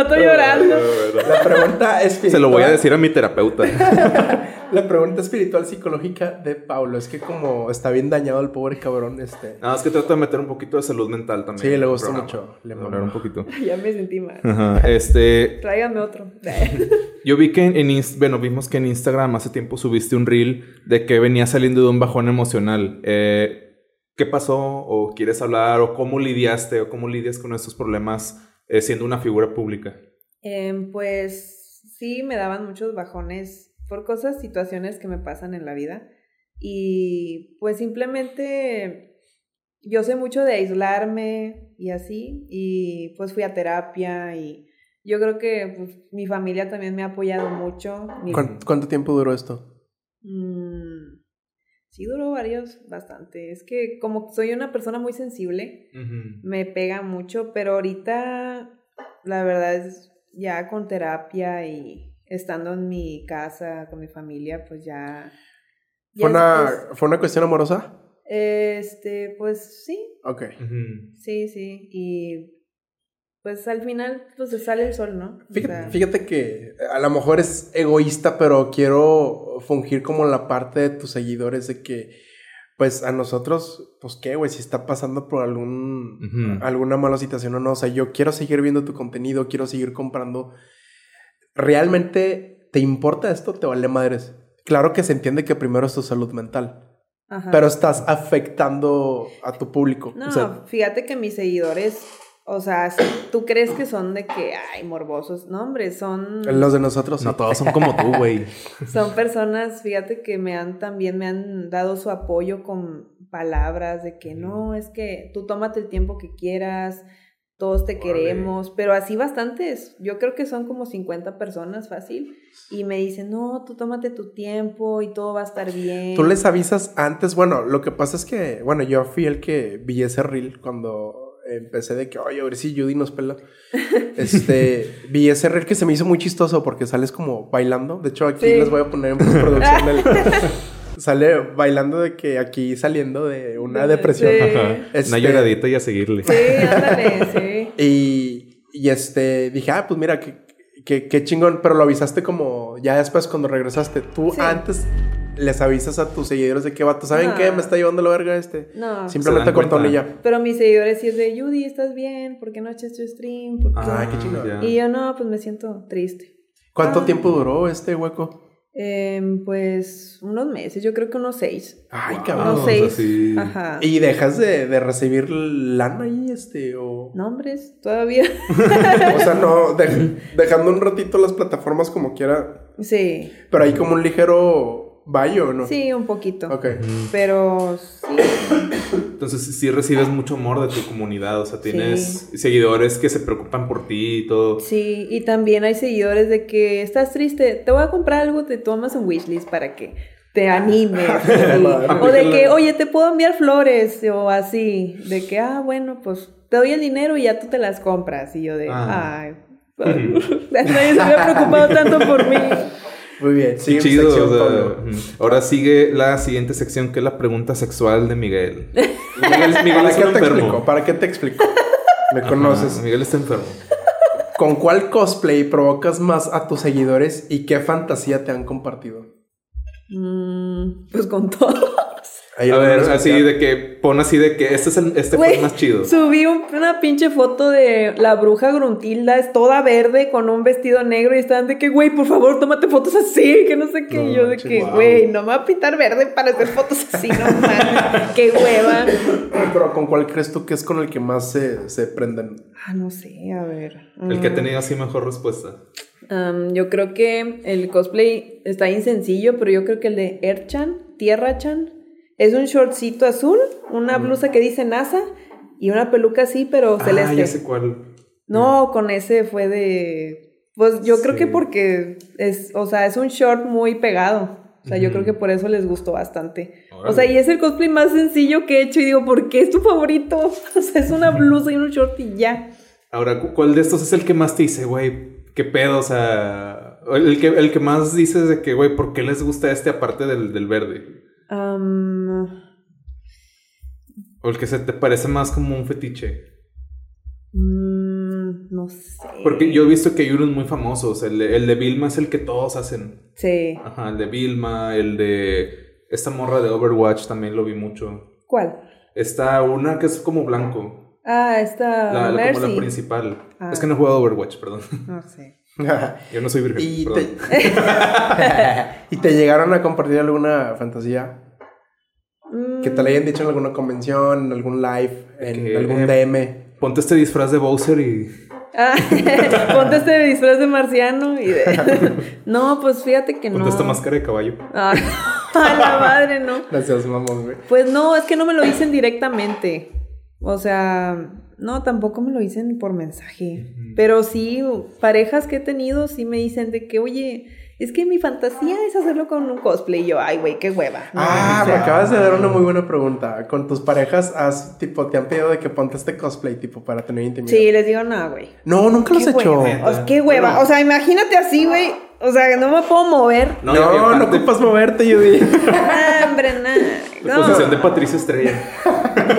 El vato llorando. la pregunta es Se lo voy a decir a mi terapeuta. La pregunta espiritual psicológica de Paulo es que como está bien dañado el pobre cabrón, este... Nada, es que trata de meter un poquito de salud mental también. Sí, le gusta mucho. Le Hablar un poquito. ya me sentí mal. Ajá, este, Tráigame otro. Yo vi que en, en bueno, vimos que en Instagram hace tiempo subiste un reel de que venía saliendo de un bajón emocional. Eh, ¿Qué pasó? ¿O quieres hablar? ¿O cómo lidiaste? ¿O cómo lidias con estos problemas eh, siendo una figura pública? Em, pues sí, me daban muchos bajones por cosas, situaciones que me pasan en la vida. Y pues simplemente yo sé mucho de aislarme y así. Y pues fui a terapia y yo creo que pues, mi familia también me ha apoyado mucho. Mi- ¿Cuán- ¿Cuánto tiempo duró esto? Mm, sí, duró varios, bastante. Es que como soy una persona muy sensible, me pega mucho, pero ahorita la verdad es ya con terapia y estando en mi casa con mi familia, pues ya... ya ¿Fue es- una, ¿Fue una cuestión amorosa? es- este, pues sí, Ok. Sí, sí. Y pues al final pues se sale el sol, ¿no? O Fíjate, sea, fíjate que a lo mejor es egoísta, pero quiero fungir como la parte de tus seguidores de que, pues a nosotros, pues qué, güey, si está pasando por algún, alguna mala situación o no, o sea, yo quiero seguir viendo tu contenido, quiero seguir comprando. ¿Realmente te importa esto? ¿Te vale madres? Claro que se entiende que primero es tu salud mental, ajá. pero estás afectando a tu público. No, O sea, fíjate que mis seguidores, o sea, tú crees que son de que, ay, morbosos, no, hombre, son... los de nosotros. No todos son como tú, güey. Son personas, fíjate que me han también me han dado su apoyo con palabras de que no, es que tú tómate el tiempo que quieras, todos te queremos, pero así bastantes. Yo creo que son como 50 personas fácil y me dicen, "No, tú tómate tu tiempo y todo va a estar bien." Tú les avisas antes, bueno, lo que pasa es que, bueno, yo fui el que vi ese reel cuando empecé de que, oye, a ver si Judy nos pela. Este, vi ese reel que se me hizo muy chistoso porque sales como bailando. De hecho, aquí Sí. les voy a poner en postproducción el... Sale bailando de que aquí saliendo de una De- depresión. sí. Ajá. Este- Una lloradita y a seguirle. Sí, ándale, sí. Y, y este, dije, ah, pues mira, qué, qué, qué chingón, pero lo avisaste como ya después cuando regresaste. Tú Sí. antes les avisas a tus seguidores de que vato, ¿saben No. qué? Me está llevando la verga este. No. Simplemente ya. Pero mis seguidores sí es de, "Judy, ¿estás bien? ¿Por qué no echaste stream? ¿Por qué?" Ah, qué ya. Y yo, "No, pues me siento triste." ¿Cuánto Ah. tiempo duró este hueco? Em, pues unos meses, yo creo que unos seis. Ay, cabrón. Unos o sea, seis. sí. Ajá. ¿Y dejas de, de recibir lana ahí, este? O, Nombres, todavía. o sea, no, dej- dejando un ratito las plataformas como quiera, sí, pero hay como un ligero vallo, ¿no? sí, un poquito. Ok. Pero sí, Entonces sí- recibes mucho amor de tu comunidad. O sea, tienes seguidores que se preocupan por ti y todo. sí. Y también hay seguidores de que estás triste, te voy a comprar algo, te tomas un wishlist para que te animes. y- o de que, oye, te puedo enviar flores o así. De que, ah, bueno, pues te doy el dinero y ya tú te las compras. Y yo de, Ah. ay. Nadie se había preocupado tanto por mí. Muy bien. Sí, Sigue chido. sección, o sea, Pablo. ujú. ahora sigue la siguiente sección que es la pregunta sexual de Miguel. Miguel, Miguel ¿Para es qué te enfermo. explico? ¿Para qué te explico? Me conoces. Ajá, Miguel está enfermo. ¿Con cuál cosplay provocas más a tus seguidores y qué fantasía te han compartido? Mm, pues con todo. Ahí a ver, así de que pon así de que este es el, este fue Güey, el más chido. Subí un- una pinche foto de la bruja Gruntilda, es toda verde con un vestido negro y estaban de que, güey, por favor, tómate fotos así, que no sé qué. No y yo de que, wow. güey, no me va a pintar verde para hacer fotos así, no mames. qué hueva. Pero ¿con cuál crees tú que es con el que más se, se prenden? Ah, no sé, a ver. El que ha Mm, tenido así mejor respuesta. um, yo creo que el cosplay está bien sencillo, pero yo creo que el de Erchan, Tierra Chan, es un shortcito azul, una blusa que dice NASA y una peluca así, pero celeste. Ah, ya sé cuál. No, con ese fue de. Pues yo creo que porque es, o sea, es un short muy pegado. O sea, yo creo que por eso les gustó bastante. Órale. O sea, y es el cosplay más sencillo que he hecho y digo, ¿por qué es tu favorito? O sea, es una blusa y un short y ya. Ahora, ¿cu- ¿cuál de estos es el que más te dice, güey? ¿Qué pedo? O sea, el que, el que más dices de que, güey, ¿por qué les gusta este aparte del, del verde? O el que se te parece más como un fetiche. mm, no sé. Porque yo he visto que hay unos muy famosos. El de, el de Vilma es el que todos hacen. Sí. Ajá, el de Vilma, el de. Esta morra de Overwatch también lo vi mucho. ¿Cuál? Está una que es como blanco. Ah, esta La, la- como la principal. Ah. Es que no he jugado Overwatch, perdón. No sé. Yo no soy virgen. y, perdón. te... ¿Y te llegaron a compartir alguna fantasía que te la hayan dicho en alguna convención, en algún live, en Que- algún DM? Ponte este disfraz de Bowser y. Ah, ponte este disfraz de marciano y de... No, pues fíjate que no. Ponte esta máscara de caballo. Ah, a la madre, no. Gracias, mamón, güey. Pues no, es que no me lo dicen directamente. O sea, no, tampoco me lo dicen por mensaje. Pero sí, parejas que he tenido sí me dicen de que, oye, es que mi fantasía es hacerlo con un cosplay. Y yo, ay, güey, qué hueva. No, Ah, o me acabas de dar una muy buena pregunta. ¿Con tus parejas has, tipo, te han pedido de que ponte este cosplay, tipo, para tener intimidad? Sí, les digo, no, güey. No, nunca lo has Qué hecho. hueva. O sea, qué hueva. O sea, imagínate así, güey. O sea, no me puedo mover. No, no, aparte, ocupas moverte, Judy. Ah, hombre, nada. La No, posición de Patricia Estrella.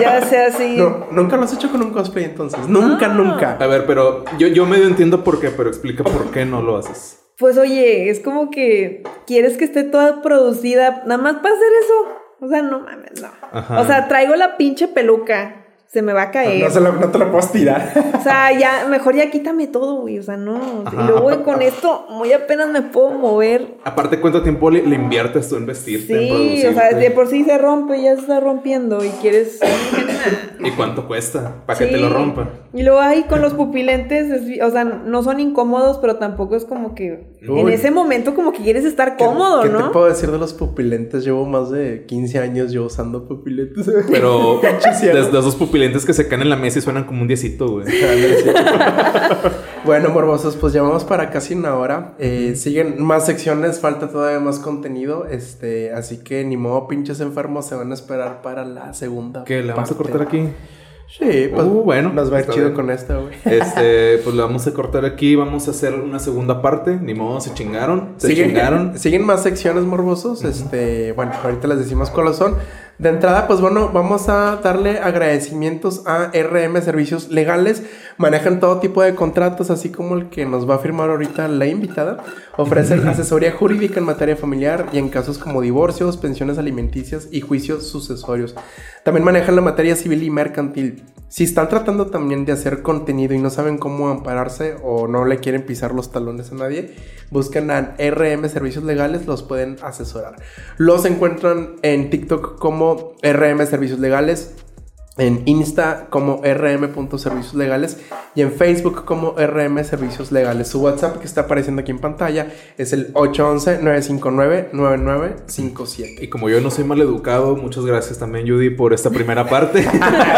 ya sea así. No, nunca lo has hecho con un cosplay entonces. Nunca, Ah. nunca. A ver, pero yo, yo medio entiendo por qué, pero explica por qué no lo haces. Pues oye, es como que quieres que esté toda producida, nada más para hacer eso. O sea, no mames, no. Ajá. O sea, traigo la pinche peluca, se me va a caer. No, se la- no te lo puedes tirar. O sea, ya, mejor ya quítame todo, güey. O sea, no. Ajá. Y luego con esto, muy apenas me puedo mover. Aparte, ¿cuánto tiempo le, le inviertes tú en vestirte? en Sí, o sea, de por sí se rompe, ya se está rompiendo y quieres. ¿Y cuánto cuesta? Para que te Sí. lo rompa. Y luego ahí con los pupilentes, es- o sea, no son incómodos, pero tampoco es como que en ese momento como que quieres estar ¿Qué- cómodo, ¿Qué, ¿no? te puedo decir de los pupilentes? Llevo más de 15 años yo usando pupilentes. Pero cielo. desde esos pupilentes que se caen en la mesa y suenan como un diecito, güey. Bueno, morbosos, pues ya vamos para casi una hora. Eh, siguen más secciones, falta todavía más contenido. Este, así que ni modo, pinches enfermos, se van a esperar para la segunda. ¿Qué? ¿La vamos a parte. cortar aquí? Sí, pues Uh, bueno, Nos va a ir chido bien. con esta, güey. Este, pues la vamos a cortar aquí. Vamos a hacer una segunda parte. Ni modo, se chingaron. Se Siguen, chingaron. siguen más secciones morbosos. Este, bueno, ahorita les decimos cuáles son. De entrada, pues bueno, vamos a darle agradecimientos a RM Servicios Legales. Manejan todo tipo de contratos, así como el que nos va a firmar ahorita la invitada. Ofrecen asesoría jurídica en materia familiar y en casos como divorcios, pensiones alimenticias y juicios sucesorios. También manejan la materia civil y mercantil. Si están tratando también de hacer contenido y no saben cómo ampararse o no le quieren pisar los talones a nadie, busquen a RM Servicios Legales, los pueden asesorar. Los encuentran en TikTok como RM Servicios Legales, en Insta como rm.servicios legales y en Facebook como RM Servicios Legales. Su WhatsApp que está apareciendo aquí en pantalla es el 811-959-9957. Y como yo no soy mal educado, muchas gracias también, Judy, por esta primera parte.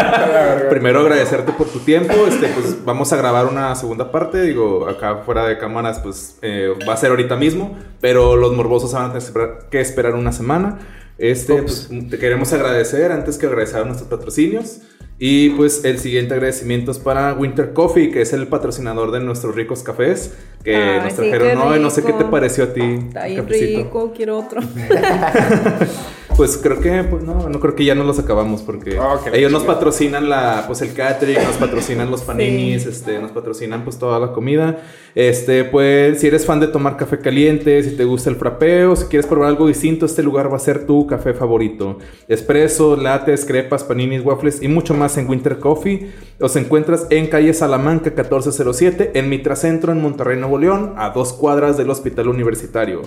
Primero agradecerte por tu tiempo. Este, pues vamos a grabar una segunda parte. Digo, acá fuera de cámaras, pues eh, va a ser ahorita mismo. Pero los morbosos van a tener que esperar- que esperar una semana. Este, pues, te queremos agradecer antes que agradecer a nuestros patrocinios. Y pues el siguiente agradecimiento es para Winter Coffee, que es el patrocinador de nuestros ricos cafés que Ay, nos sí, trajeron qué hoy. No sé qué te pareció a ti. Está bien rico, quiero otro. Pues creo que, pues no, no creo que ya no los acabamos porque qué ellos nos patrocinan la, pues el catering, nos patrocinan los paninis, Sí. este, nos patrocinan pues toda la comida. Este, pues si eres fan de tomar café caliente, si te gusta el frapeo, si quieres probar algo distinto, este lugar va a ser tu café favorito. Espresso, lates, crepas, paninis, waffles y mucho más en Winter Coffee. Los encuentras en calle Salamanca 1407, en Mitra Centro, en Monterrey, Nuevo León, a dos cuadras del Hospital Universitario.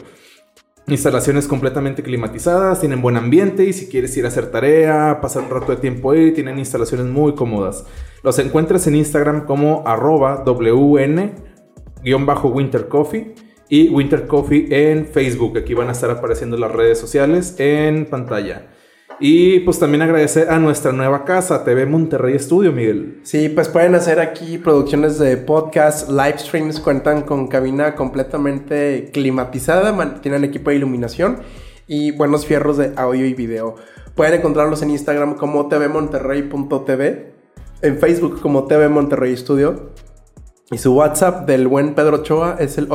Instalaciones completamente climatizadas, tienen buen ambiente y si quieres ir a hacer tarea, pasar un rato de tiempo ahí, tienen instalaciones muy cómodas. Los encuentras en Instagram como arroba wn-winter coffee y winter coffee en Facebook. Aquí van a estar apareciendo las redes sociales en pantalla. Y pues también agradecer a nuestra nueva casa, TV Monterrey Studio, Miguel. Sí, pues pueden hacer aquí producciones de podcast, live streams, cuentan con cabina completamente climatizada, tienen equipo de iluminación y buenos fierros de audio y video. Pueden encontrarlos en Instagram como tvmonterrey.tv, en Facebook como TV Monterrey Studio y su WhatsApp del buen Pedro Ochoa es el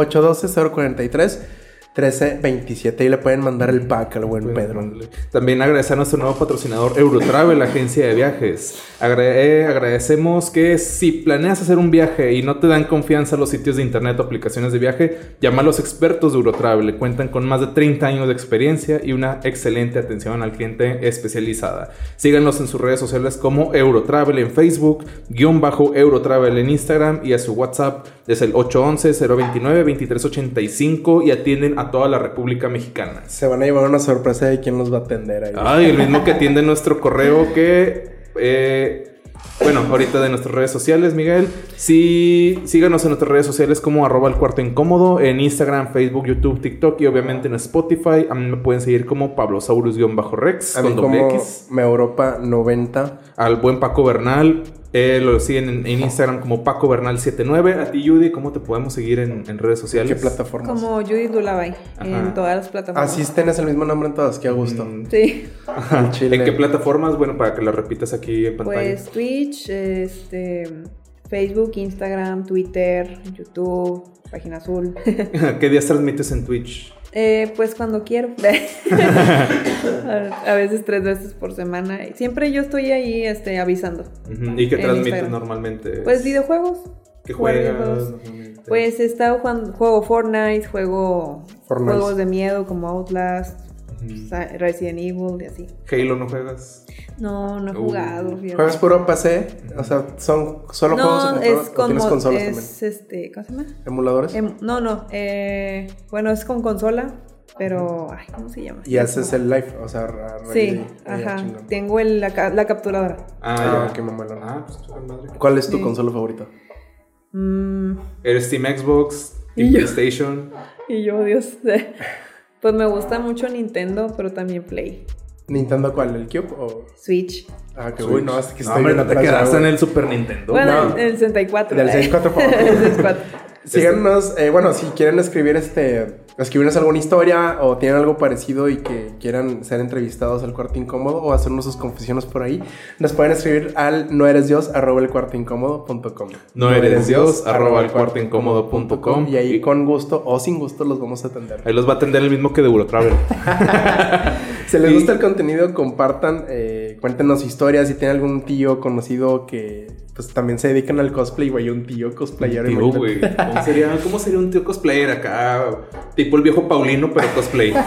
1327 y le pueden mandar el pack al buen Pedro. También agradecer a nuestro nuevo patrocinador Eurotravel, agencia de viajes. Agrade- agradecemos que si planeas hacer un viaje y no te dan confianza los sitios de internet o aplicaciones de viaje, llama a los expertos de Eurotravel. Cuentan con más de 30 años de experiencia y una excelente atención al cliente especializada. Síganos en sus redes sociales como Eurotravel en Facebook, guion bajo Eurotravel en Instagram y a su WhatsApp es el 811-029-2385 y atienden a toda la República Mexicana. Se van a llevar una sorpresa de quién nos va a atender ahí. Ay, el mismo que atiende nuestro correo que... eh, bueno, ahorita de nuestras redes sociales, Miguel. Sí, síganos en nuestras redes sociales como arroba el cuarto incómodo, en Instagram, Facebook, YouTube, TikTok y obviamente en Spotify. A mí me pueden seguir como Pablosaurus-Rex a mí con doble como X. Me Europa 90. Al buen Paco Bernal. Eh, lo siguen en, en Instagram como Paco Bernal79. A ti, Judy, ¿cómo te podemos seguir en, en redes sociales? ¿Qué plataformas? Como Judith Lullaby Ajá. en todas las plataformas. Así tienes el mismo nombre en todas, qué a gusto. Mm, Sí. Chile. ¿En qué plataformas? Bueno, para que la repitas aquí en pantalla. Pues Twitch, este, Facebook, Instagram, Twitter, YouTube, página azul. ¿Qué días transmites en Twitch? Eh, pues cuando quiero. a veces tres veces por semana. Siempre yo estoy ahí este, avisando. ¿Y qué transmites Instagram. normalmente? Pues videojuegos. ¿Qué juegas? Pues he estado jugando, juego Fortnite, juego Fortnite. juegos de miedo como Outlast, Resident Evil y así. Halo no juegas. No, no he Uh. jugado. fíjate. ¿Juegas puro PC? O sea, ¿son solo juegos No, es consola? ¿O con tienes consolas es también? este, ¿cómo se llama? ¿Emuladores? Em, no, no, eh, bueno, es con consola, pero, ay, ¿cómo se llama? y haces el live, o sea, Sí, ajá, chingón. tengo el- la, la capturadora. Ah, ya. qué mamalón. Ah, pues madre. ¿Cuál es tu Sí. consola favorita? Mm, ¿Eres Team Xbox? Y ¿Team yo. PlayStation? y yo, Dios, pues me gusta mucho Nintendo, pero también Play, ¿Nintendo cuál? ¿El Cube o...? Switch. Ah, que Switch. uy, no, es que No, estoy hombre, no te quedaste en el Super Nintendo. Bueno, no. en el 64. Del 64, por favor. El 64. Síganos, eh, bueno, si quieren escribir este, escribirnos alguna historia o tienen algo parecido y que quieran ser entrevistados al cuarto incómodo o hacernos sus confesiones por ahí, nos pueden escribir al no eres dios arroba el cuarto incómodo.com. No eres dios, arroba el cuarto incómodo punto com. y ahí con gusto o sin gusto los vamos a atender. Ahí los va a atender el mismo que de Eurotravel. Si les Y- gusta el contenido, compartan, eh, cuéntenos historias. Si tienen algún tío conocido que pues también se dedican al cosplay, güey, un tío cosplayero. Tío, imagínate. güey. ¿Cómo sería, ¿Cómo sería un tío cosplayer acá? Tipo el viejo Paulino, pero cosplay.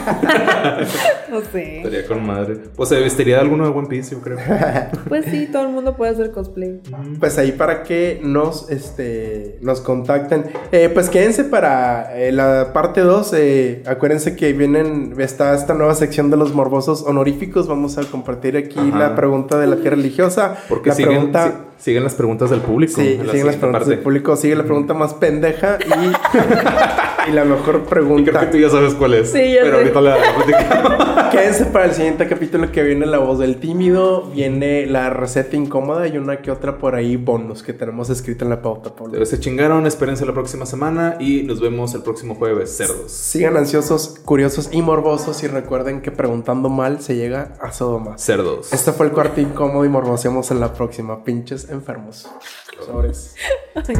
No sé. Estaría con madre. Pues se vestiría de alguno de One Piece, yo creo. Pues sí, todo el mundo puede hacer cosplay. Pues ahí para que nos, este, nos contacten. Eh, pues quédense para eh, la parte 2. eh, acuérdense que vienen, está esta nueva sección de los morbosos honoríficos. Vamos a compartir aquí Ajá. la pregunta de la tía religiosa. Porque la siguen, pregunta... si- siguen las preguntas del público. Sí, la siguen las preguntas parte. del público. Sigue la pregunta más pendeja y, y la mejor Y creo pregunta. que tú ya sabes cuál es. Sí, ya Pero sé. ahorita la platicamos. Quédense para el siguiente capítulo que viene la voz del tímido, viene la receta incómoda y una que otra por ahí bonus que tenemos escrita en la pauta, Pablo. Se chingaron, espérense la próxima semana y nos vemos el próximo jueves, cerdos. Sigan ansiosos, curiosos y morbosos y recuerden que preguntando mal se llega a Sodoma. Cerdos. Este fue el cuarto incómodo y morboseamos en la próxima. Pinches enfermos. Sobres. Ay.